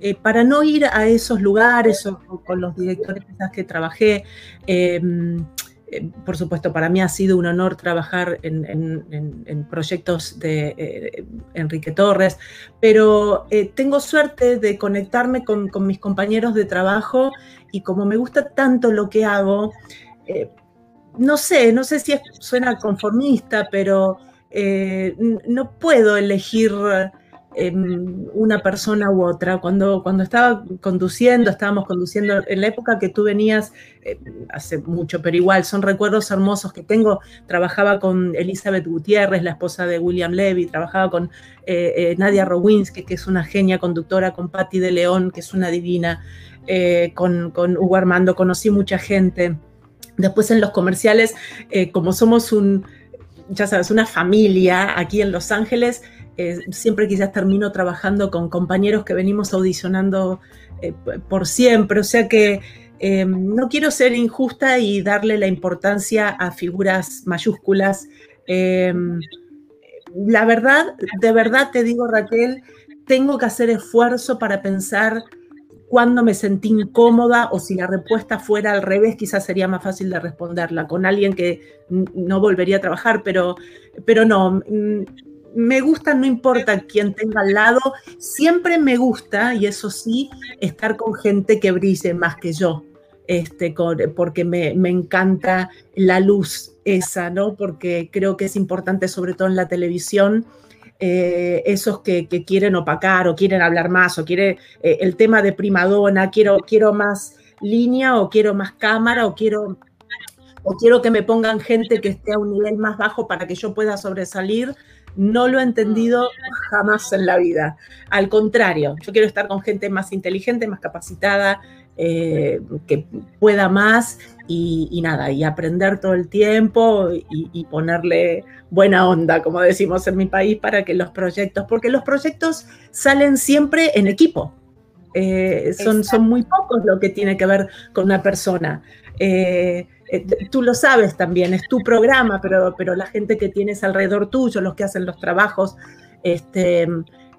[SPEAKER 2] eh, para no ir a esos lugares o, con los directores que trabajé, em, eh, por supuesto, para mí ha sido un honor trabajar en, proyectos de eh, Enrique Torres, pero eh, tengo suerte de conectarme con, mis compañeros de trabajo y como me gusta tanto lo que hago, no sé, no sé si suena conformista, pero no puedo elegir una persona u otra. Cuando, cuando estaba conduciendo, estábamos conduciendo en la época que tú venías, eh, hace mucho, pero igual son recuerdos hermosos que tengo. Trabajaba con Elizabeth Gutiérrez, la esposa de William Levy, trabajaba con eh, eh, Nadia Rowinsky, que es una genia conductora, con Patti de León, que es una divina, con, con Hugo Armando, conocí mucha gente. Después en los comerciales, como somos un, ya sabes, una familia aquí en Los Ángeles, eh, siempre quizás termino trabajando con compañeros que venimos audicionando eh, por siempre, o sea que eh, no quiero ser injusta y darle la importancia a figuras mayúsculas. la verdad, de verdad te digo Raquel, tengo que hacer esfuerzo para pensar cuándo me sentí incómoda o si la respuesta fuera al revés, quizás sería más fácil de responderla con alguien que no volvería a trabajar, pero, pero no, mm, me gusta, no importa quién tenga al lado, siempre me gusta, y eso sí, estar con gente que brille más que yo, este, porque me, encanta la luz esa, ¿no? Porque creo que es importante, sobre todo en la televisión, eh, esos que, quieren opacar o quieren hablar más o quiere eh, el tema de primadona, quiero, quiero más línea o quiero más cámara o quiero o quiero que me pongan gente que esté a un nivel más bajo para que yo pueda sobresalir no lo he entendido jamás en la vida. Al contrario, yo quiero estar con gente más inteligente, más capacitada, eh, que pueda más y, nada, y aprender todo el tiempo y, ponerle buena onda, como decimos en mi país, para que los proyectos, porque los proyectos salen siempre en equipo. Eh, son, son muy pocos lo que tiene que ver con una persona. Eh, eh, tú lo sabes también, es tu programa, pero, pero la gente que tienes alrededor tuyo, los que hacen los trabajos, este,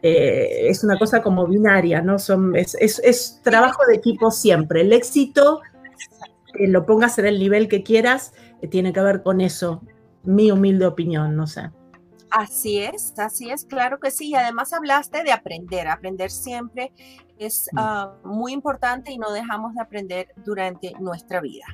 [SPEAKER 2] eh, es una cosa como binaria, ¿no? Son, es, trabajo de equipo siempre. El éxito, lo pongas en el nivel que quieras, tiene que ver con eso. Mi humilde opinión, no sé.
[SPEAKER 1] Así es, así es, claro que sí. Y además hablaste de aprender, aprender siempre es ah, muy importante y no dejamos de aprender durante nuestra vida.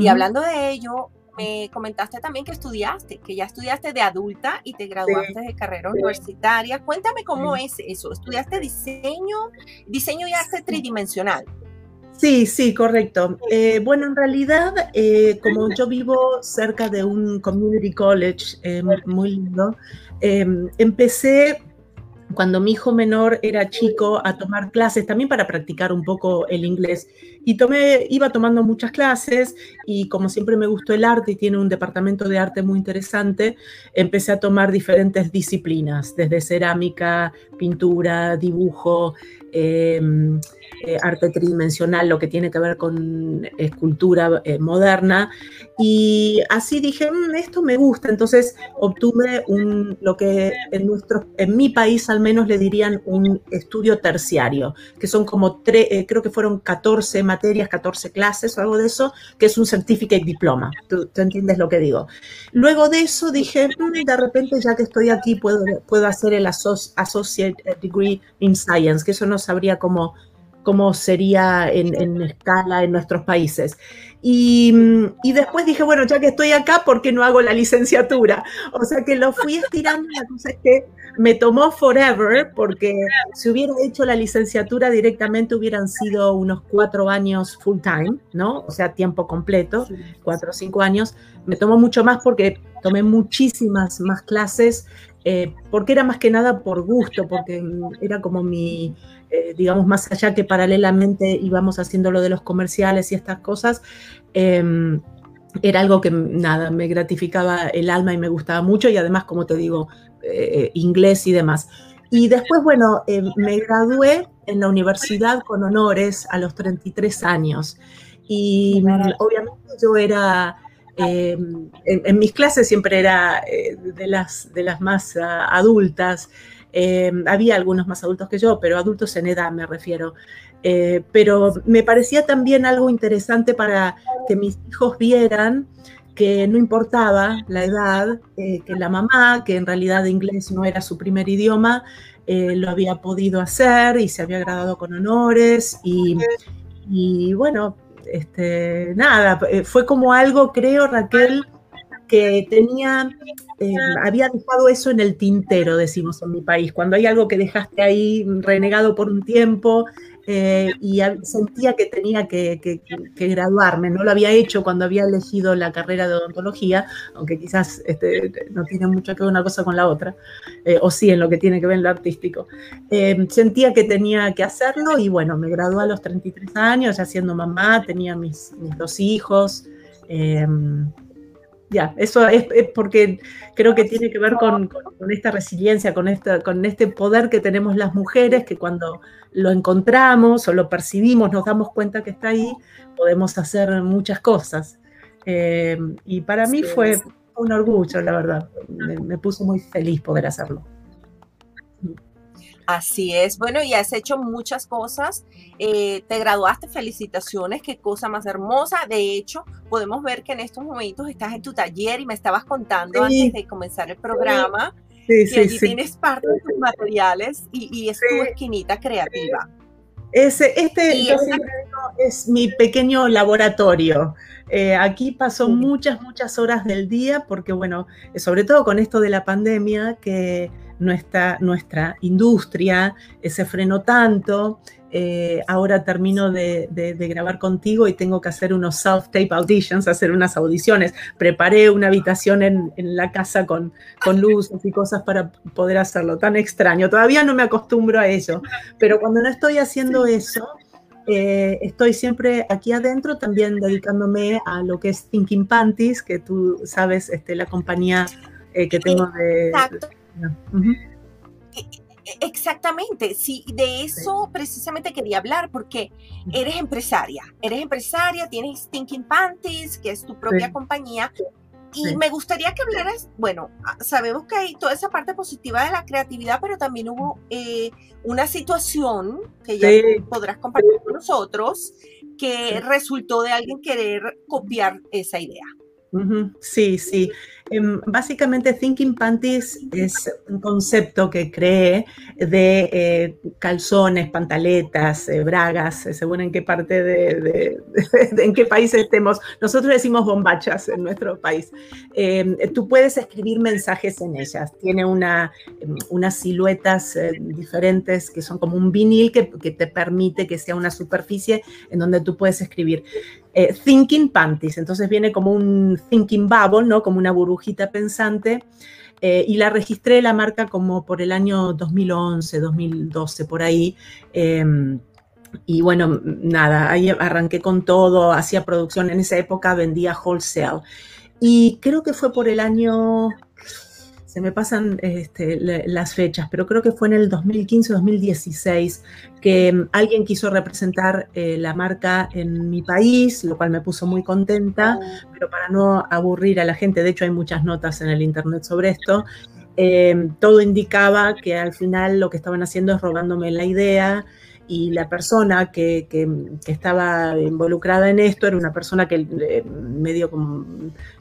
[SPEAKER 1] Y hablando de ello, me comentaste también que estudiaste, que ya estudiaste de adulta y te graduaste de carrera universitaria. Cuéntame cómo es eso. ¿Estudiaste diseño, diseño y arte tridimensional?
[SPEAKER 2] Sí, sí, correcto. Eh, bueno, en realidad, eh, como yo vivo cerca de un community college eh, muy lindo, empecé cuando mi hijo menor era chico a tomar clases también para practicar un poco el inglés. Y tomé, iba tomando muchas clases y como siempre me gustó el arte y tiene un departamento de arte muy interesante, empecé a tomar diferentes disciplinas, desde cerámica, pintura, dibujo, em, eh, arte tridimensional, lo que tiene que ver con escultura eh, moderna. Y así dije, mm, esto me gusta. Entonces obtuve un, lo que en, nuestro, en mi país al menos le dirían un estudio terciario, que son como eh, creo que fueron 14 materias, 14 clases o algo de eso, que es un certificate diploma. ¿Tú, entiendes lo que digo? Luego de eso dije, mm, de repente ya que estoy aquí puedo, puedo hacer el Associate Degree in Science, que eso no sabría cómo cómo sería en, escala en nuestros países. Y, después dije, bueno, ya que estoy acá, ¿por qué no hago la licenciatura? O sea que lo fui estirando, la cosa es que me tomó forever, porque si hubiera hecho la licenciatura directamente hubieran sido unos cuatro años full time, ¿no? O sea, tiempo completo, cuatro o cinco años. Me tomó mucho más porque tomé muchísimas más clases, eh, porque era más que nada por gusto, porque era como mi, eh, digamos, más allá que paralelamente íbamos haciendo lo de los comerciales y estas cosas, em, era algo que nada, me gratificaba el alma y me gustaba mucho y además, como te digo, eh, inglés y demás. Y después, bueno, em, me gradué en la universidad con honores a los 33 años. Y obviamente yo era, em, en, mis clases siempre era eh, de, las, de las más ah, adultas. Eh, había algunos más adultos que yo, pero adultos en edad me refiero. Eh, pero me parecía también algo interesante para que mis hijos vieran que no importaba la edad, eh, que la mamá, que en realidad inglés no era su primer idioma, lo había podido hacer y se había graduado con honores y, y bueno, este, nada, fue como algo, creo, Raquel, que tenía, eh, había dejado eso en el tintero, decimos en mi país, cuando hay algo que dejaste ahí renegado por un tiempo eh, y sentía que tenía que, graduarme. No lo había hecho cuando había elegido la carrera de odontología, aunque quizás este, no tiene mucho que ver una cosa con la otra, eh, o sí en lo que tiene que ver en lo artístico. Eh, sentía que tenía que hacerlo y bueno, me gradué a los 33 años, ya siendo mamá, tenía mis, mis dos hijos. Ya, eso es, porque creo que tiene que ver con, esta resiliencia, con, esta, con este poder que tenemos las mujeres, que cuando lo encontramos o lo percibimos, nos damos cuenta que está ahí, podemos hacer muchas cosas. Eh, y para mí fue un orgullo, la verdad. me puso muy feliz poder hacerlo.
[SPEAKER 1] Así es. Bueno, y has hecho muchas cosas. Eh, te graduaste, felicitaciones, qué cosa más hermosa. De hecho, podemos ver que en estos momentos estás en tu taller y me estabas contando antes de comenzar el programa que allí tienes parte de tus materiales y, es tu esquinita creativa.
[SPEAKER 2] Ese, este es mi pequeño laboratorio. Eh, aquí pasó muchas, muchas horas del día porque, bueno, sobre todo con esto de la pandemia, que nuestra, nuestra industria eh, se frenó tanto. Eh, ahora termino de, grabar contigo y tengo que hacer unos self-tape auditions, hacer unas audiciones. Preparé una habitación en, la casa con, con, luces y cosas para poder hacerlo. Tan extraño. Todavía no me acostumbro a ello, pero cuando no estoy haciendo eso, eh, estoy siempre aquí adentro también dedicándome a lo que es Thinking Panties, que tú sabes, este, la compañía que tengo de... Exacto.
[SPEAKER 1] E, e, exactamente, sí, de eso precisamente quería hablar porque eres empresaria, eres empresaria, tienes Thinking Panties, que es tu propia compañía, y me gustaría que hablaras, bueno, ah, sabemos que hay toda esa parte positiva de la creatividad, pero también hubo eh, una situación que ya podrás compartir con nosotros que resultó de alguien querer copiar esa idea.
[SPEAKER 2] Sí, sí. Em, básicamente, Thinking Panties es un concepto que cree de eh, calzones, pantaletas, eh, bragas, eh, según en qué parte de, en qué país estemos. Nosotros decimos bombachas en nuestro país. Em, tú puedes escribir mensajes en ellas. Tiene una, em, unas siluetas diferentes que son como un vinil que, que te permite que sea una superficie en donde tú puedes escribir. Thinking Panties, entonces viene como un Thinking Bubble, ¿no? Como una burbujita pensante. Eh, y la registré la marca como por el año 2011, 2012, por ahí. Em, y bueno, nada, ahí arranqué con todo, hacía producción. En esa época vendía wholesale. Y creo que fue por el año se me pasan este, las fechas, pero creo que fue en el 2015-2016 que mm, alguien quiso representar eh, la marca en mi país, lo cual me puso muy contenta, oh. pero para no aburrir a la gente, de hecho hay muchas notas en el internet sobre esto, eh, todo indicaba que al final lo que estaban haciendo es robándome la idea y la persona que, estaba involucrada en esto era una persona que eh, medio como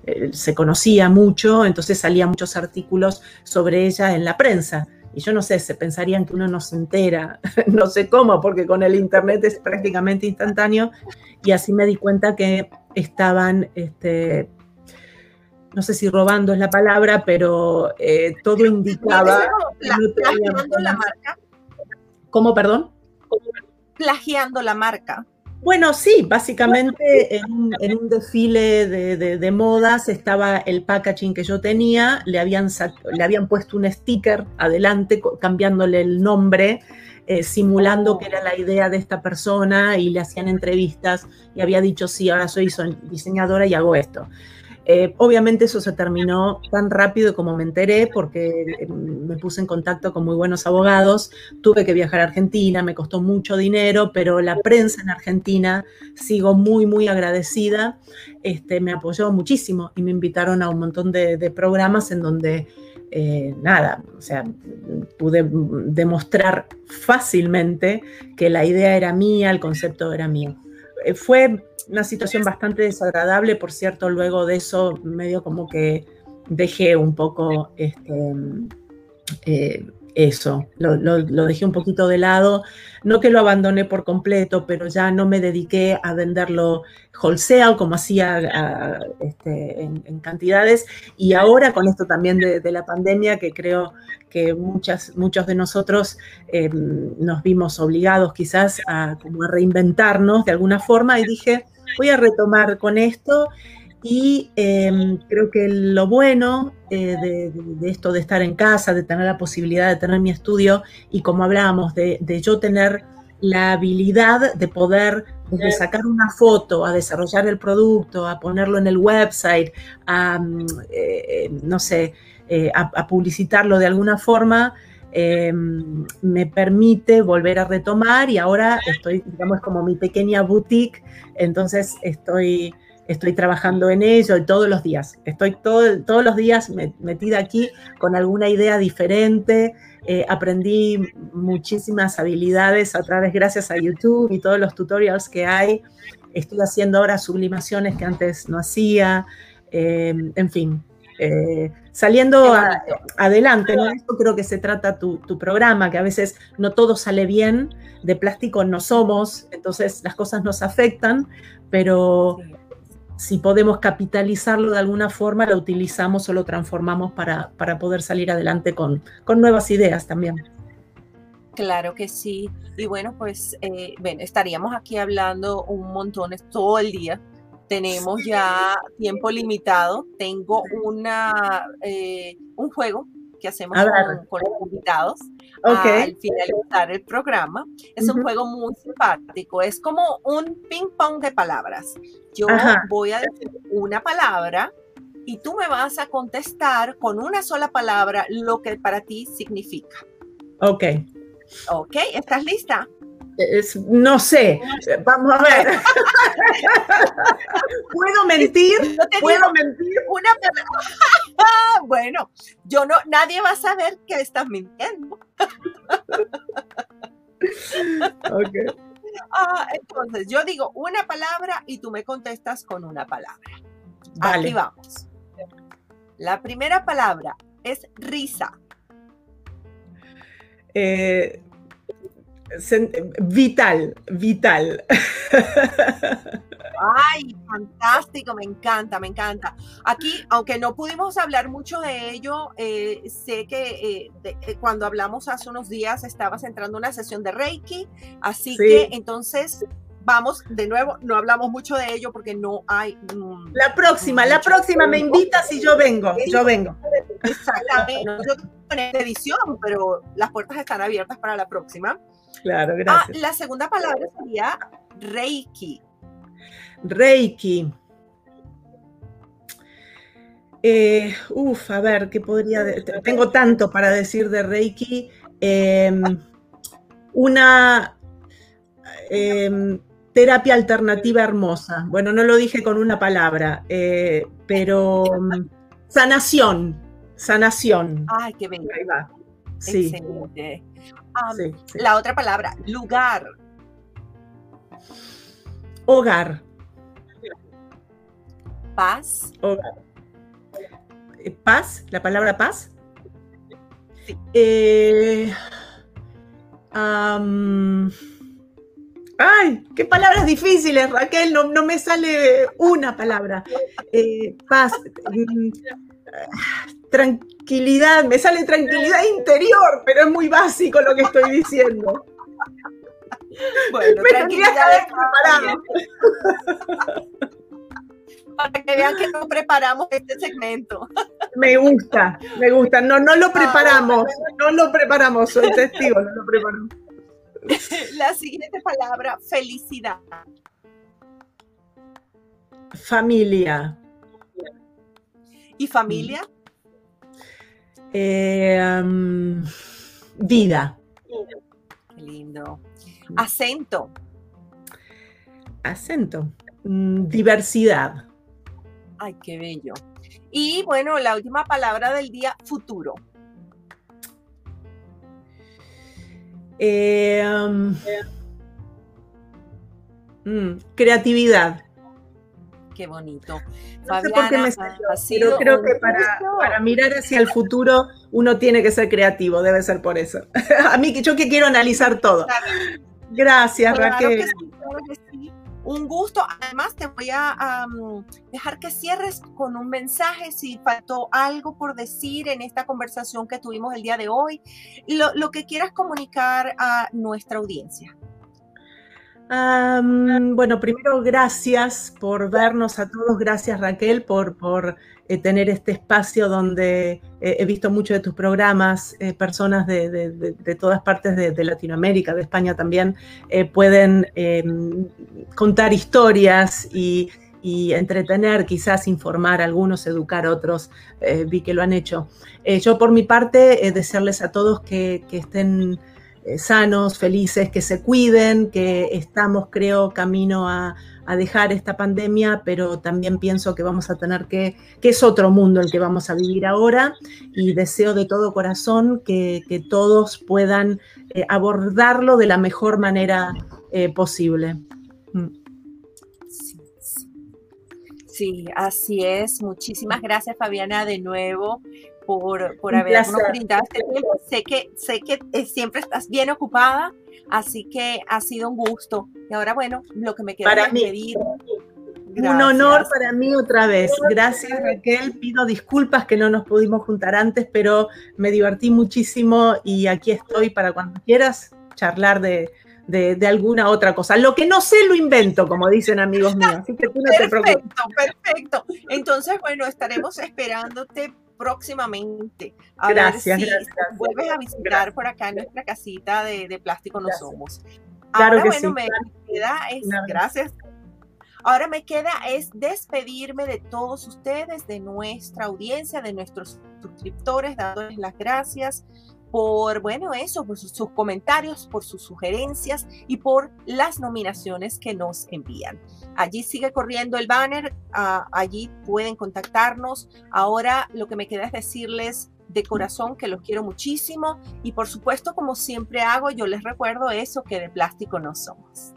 [SPEAKER 2] eh, se conocía mucho, entonces salían muchos artículos sobre ella en la prensa. Y yo no sé, se pensarían que uno no se entera, no sé cómo, porque con el internet es prácticamente instantáneo. Y así me di cuenta que estaban, este, no sé si robando es la palabra, pero eh, todo indicaba... la marca. ¿Cómo, perdón?
[SPEAKER 1] Plagiando la marca.
[SPEAKER 2] Bueno, sí, básicamente en un, desfile de, modas estaba el packaging que yo tenía, le habían, le habían puesto un sticker adelante cambiándole el nombre, eh, simulando que era la idea de esta persona y le hacían entrevistas y había dicho, sí, ahora soy diseñadora y hago esto. Eh, obviamente eso se terminó tan rápido como me enteré porque eh, me puse en contacto con muy buenos abogados, tuve que viajar a Argentina, me costó mucho dinero, pero la prensa en Argentina sigo muy, muy agradecida, este, me apoyó muchísimo y me invitaron a un montón de, programas en donde... Eh, nada, o sea, pude demostrar fácilmente que la idea era mía, el concepto era mío. Fue una situación bastante desagradable, por cierto, luego de eso medio como que dejé un poco este, eh, eso, lo, dejé un poquito de lado, no que lo abandoné por completo, pero ya no me dediqué a venderlo wholesale como hacía este, en, cantidades. Y ahora con esto también de, la pandemia que creo que muchas, muchos de nosotros eh, nos vimos obligados quizás a, como a reinventarnos de alguna forma y dije, voy a retomar con esto. Y em, creo que lo bueno eh, de, esto de estar en casa, de tener la posibilidad de tener mi estudio y como hablábamos, de, yo tener la habilidad de poder desde sacar una foto, a desarrollar el producto, a ponerlo en el website, a, mm, eh, no sé, eh, a, publicitarlo de alguna forma, em, me permite volver a retomar y ahora estoy, digamos, como mi pequeña boutique, entonces estoy estoy trabajando en ello todos los días. Estoy todos los días metida aquí con alguna idea diferente. Eh, aprendí muchísimas habilidades a través, gracias a YouTube y todos los tutorials que hay. Estoy haciendo ahora sublimaciones que antes no hacía. Eh, en fin, eh, saliendo adelante. ¿no? Creo que se trata tu, tu, programa, que a veces no todo sale bien, de plástico no somos, entonces las cosas nos afectan, pero si podemos capitalizarlo de alguna forma, lo utilizamos o lo transformamos para, poder salir adelante con, nuevas ideas también.
[SPEAKER 1] Claro que sí. Y bueno, pues eh, estaríamos aquí hablando un montón todo el día. Tenemos ya tiempo limitado. Tengo una, eh, un juego que hacemos con, los invitados al finalizar el programa. Es un juego muy simpático, es como un ping pong de palabras. Yo voy a decir una palabra y tú me vas a contestar con una sola palabra lo que para ti significa.
[SPEAKER 2] Ok.
[SPEAKER 1] Ok, ¿estás lista?
[SPEAKER 2] No sé, vamos a ver. ¿Puedo mentir? ¿Puedo mentir?
[SPEAKER 1] Una bueno, yo no, nadie va a saber que estás mintiendo. Ah, entonces, yo digo una palabra y tú me contestas con una palabra. Aquí vamos. La primera palabra es risa.
[SPEAKER 2] Eh, vital, vital.
[SPEAKER 1] Ay, fantástico, me encanta, me encanta. Aquí, aunque no pudimos hablar mucho de ello, eh, sé que eh, eh, cuando hablamos hace unos días estabas entrando una sesión de Reiki, así que entonces vamos, de nuevo, no hablamos mucho de ello porque no hay...
[SPEAKER 2] la próxima, la próxima me invitas y yo vengo, yo vengo.
[SPEAKER 1] Exactamente, yo en edición, pero las puertas están abiertas para la próxima.
[SPEAKER 2] Claro, ah, gracias.
[SPEAKER 1] la segunda palabra sería Reiki.
[SPEAKER 2] Reiki. Eh, uf, a ver, ¿qué podría...? Tengo tanto para decir de Reiki. Em, una em, terapia alternativa hermosa. Bueno, no lo dije con una palabra, eh, pero mm, sanación, sanación.
[SPEAKER 1] Ay, qué bello. Ahí va. Sí. Excelente. La otra palabra, lugar.
[SPEAKER 2] Hogar.
[SPEAKER 1] Paz.
[SPEAKER 2] Hogar. Eh, paz, la palabra paz. Sí. Eh, ay, qué palabras difíciles, Raquel, no, no me sale una palabra. Eh, paz. Tranquilidad, me sale tranquilidad interior, pero es muy básico lo que estoy diciendo.
[SPEAKER 1] Bueno, tranquilidad preparado. Para que vean que no preparamos este segmento.
[SPEAKER 2] Me gusta, me gusta. No, no lo preparamos, no lo preparamos, soy testigo, no lo preparamos.
[SPEAKER 1] La siguiente palabra, felicidad.
[SPEAKER 2] Familia.
[SPEAKER 1] ¿Y familia?
[SPEAKER 2] Eh, vida.
[SPEAKER 1] Qué lindo. Acento.
[SPEAKER 2] Acento. Mm, diversidad.
[SPEAKER 1] Ay, qué bello. Y bueno, la última palabra del día, futuro.
[SPEAKER 2] Eh, mm, creatividad.
[SPEAKER 1] Qué bonito.
[SPEAKER 2] No sé por qué me salió, pero creo que para, para, mirar hacia el futuro uno tiene que ser creativo, debe ser por eso. a mí, yo que quiero analizar todo. Gracias, Raquel
[SPEAKER 1] un gusto. Además, te voy a dejar que cierres con un mensaje si faltó algo por decir en esta conversación que tuvimos el día de hoy, lo, lo que quieras comunicar a nuestra audiencia.
[SPEAKER 2] Bueno, primero gracias por vernos a todos, gracias Raquel por, por eh, tener este espacio donde eh, he visto muchos de tus programas, eh, personas de, todas partes de, Latinoamérica, de España también, pueden em, contar historias y, entretener, quizás informar a algunos, educar a otros, vi que lo han hecho. yo por mi parte, desearles a todos que, que estén sanos, felices, que se cuiden, que estamos, creo, camino a a dejar esta pandemia, pero también pienso que vamos a tener que, que es otro mundo el que vamos a vivir ahora y deseo de todo corazón que, que todos puedan eh, abordarlo de la mejor manera eh, posible. Mm.
[SPEAKER 1] Sí, así es. Muchísimas gracias, Fabiana, de nuevo por, por habernos brindado este tiempo. Sé que, sé que eh, siempre estás bien ocupada, así que ha sido un gusto. Y ahora, bueno, lo que me queda
[SPEAKER 2] para es mí. Un honor para mí otra vez. Gracias Raquel. Pido disculpas que no nos pudimos juntar antes, pero me divertí muchísimo y aquí estoy para cuando quieras charlar de, de, alguna otra cosa. Lo que no sé lo invento, como dicen amigos míos. Así que tú no
[SPEAKER 1] te preocupes. Perfecto, perfecto. Entonces, bueno, estaremos esperándote próximamente. A
[SPEAKER 2] gracias,
[SPEAKER 1] ver
[SPEAKER 2] si
[SPEAKER 1] Vuelves a visitar por acá en nuestra casita de, plástico no somos.
[SPEAKER 2] Claro
[SPEAKER 1] Ahora,
[SPEAKER 2] que
[SPEAKER 1] bueno, me queda es, gracias. Ahora me queda es despedirme de todos ustedes, de nuestra audiencia, de nuestros suscriptores, dándoles las gracias por, bueno, eso, por sus, comentarios, por sus sugerencias y por las nominaciones que nos envían. Allí sigue corriendo el banner, ah, allí pueden contactarnos. Ahora lo que me queda es decirles de corazón que los quiero muchísimo y por supuesto, como siempre hago, yo les recuerdo eso, que de plástico no somos.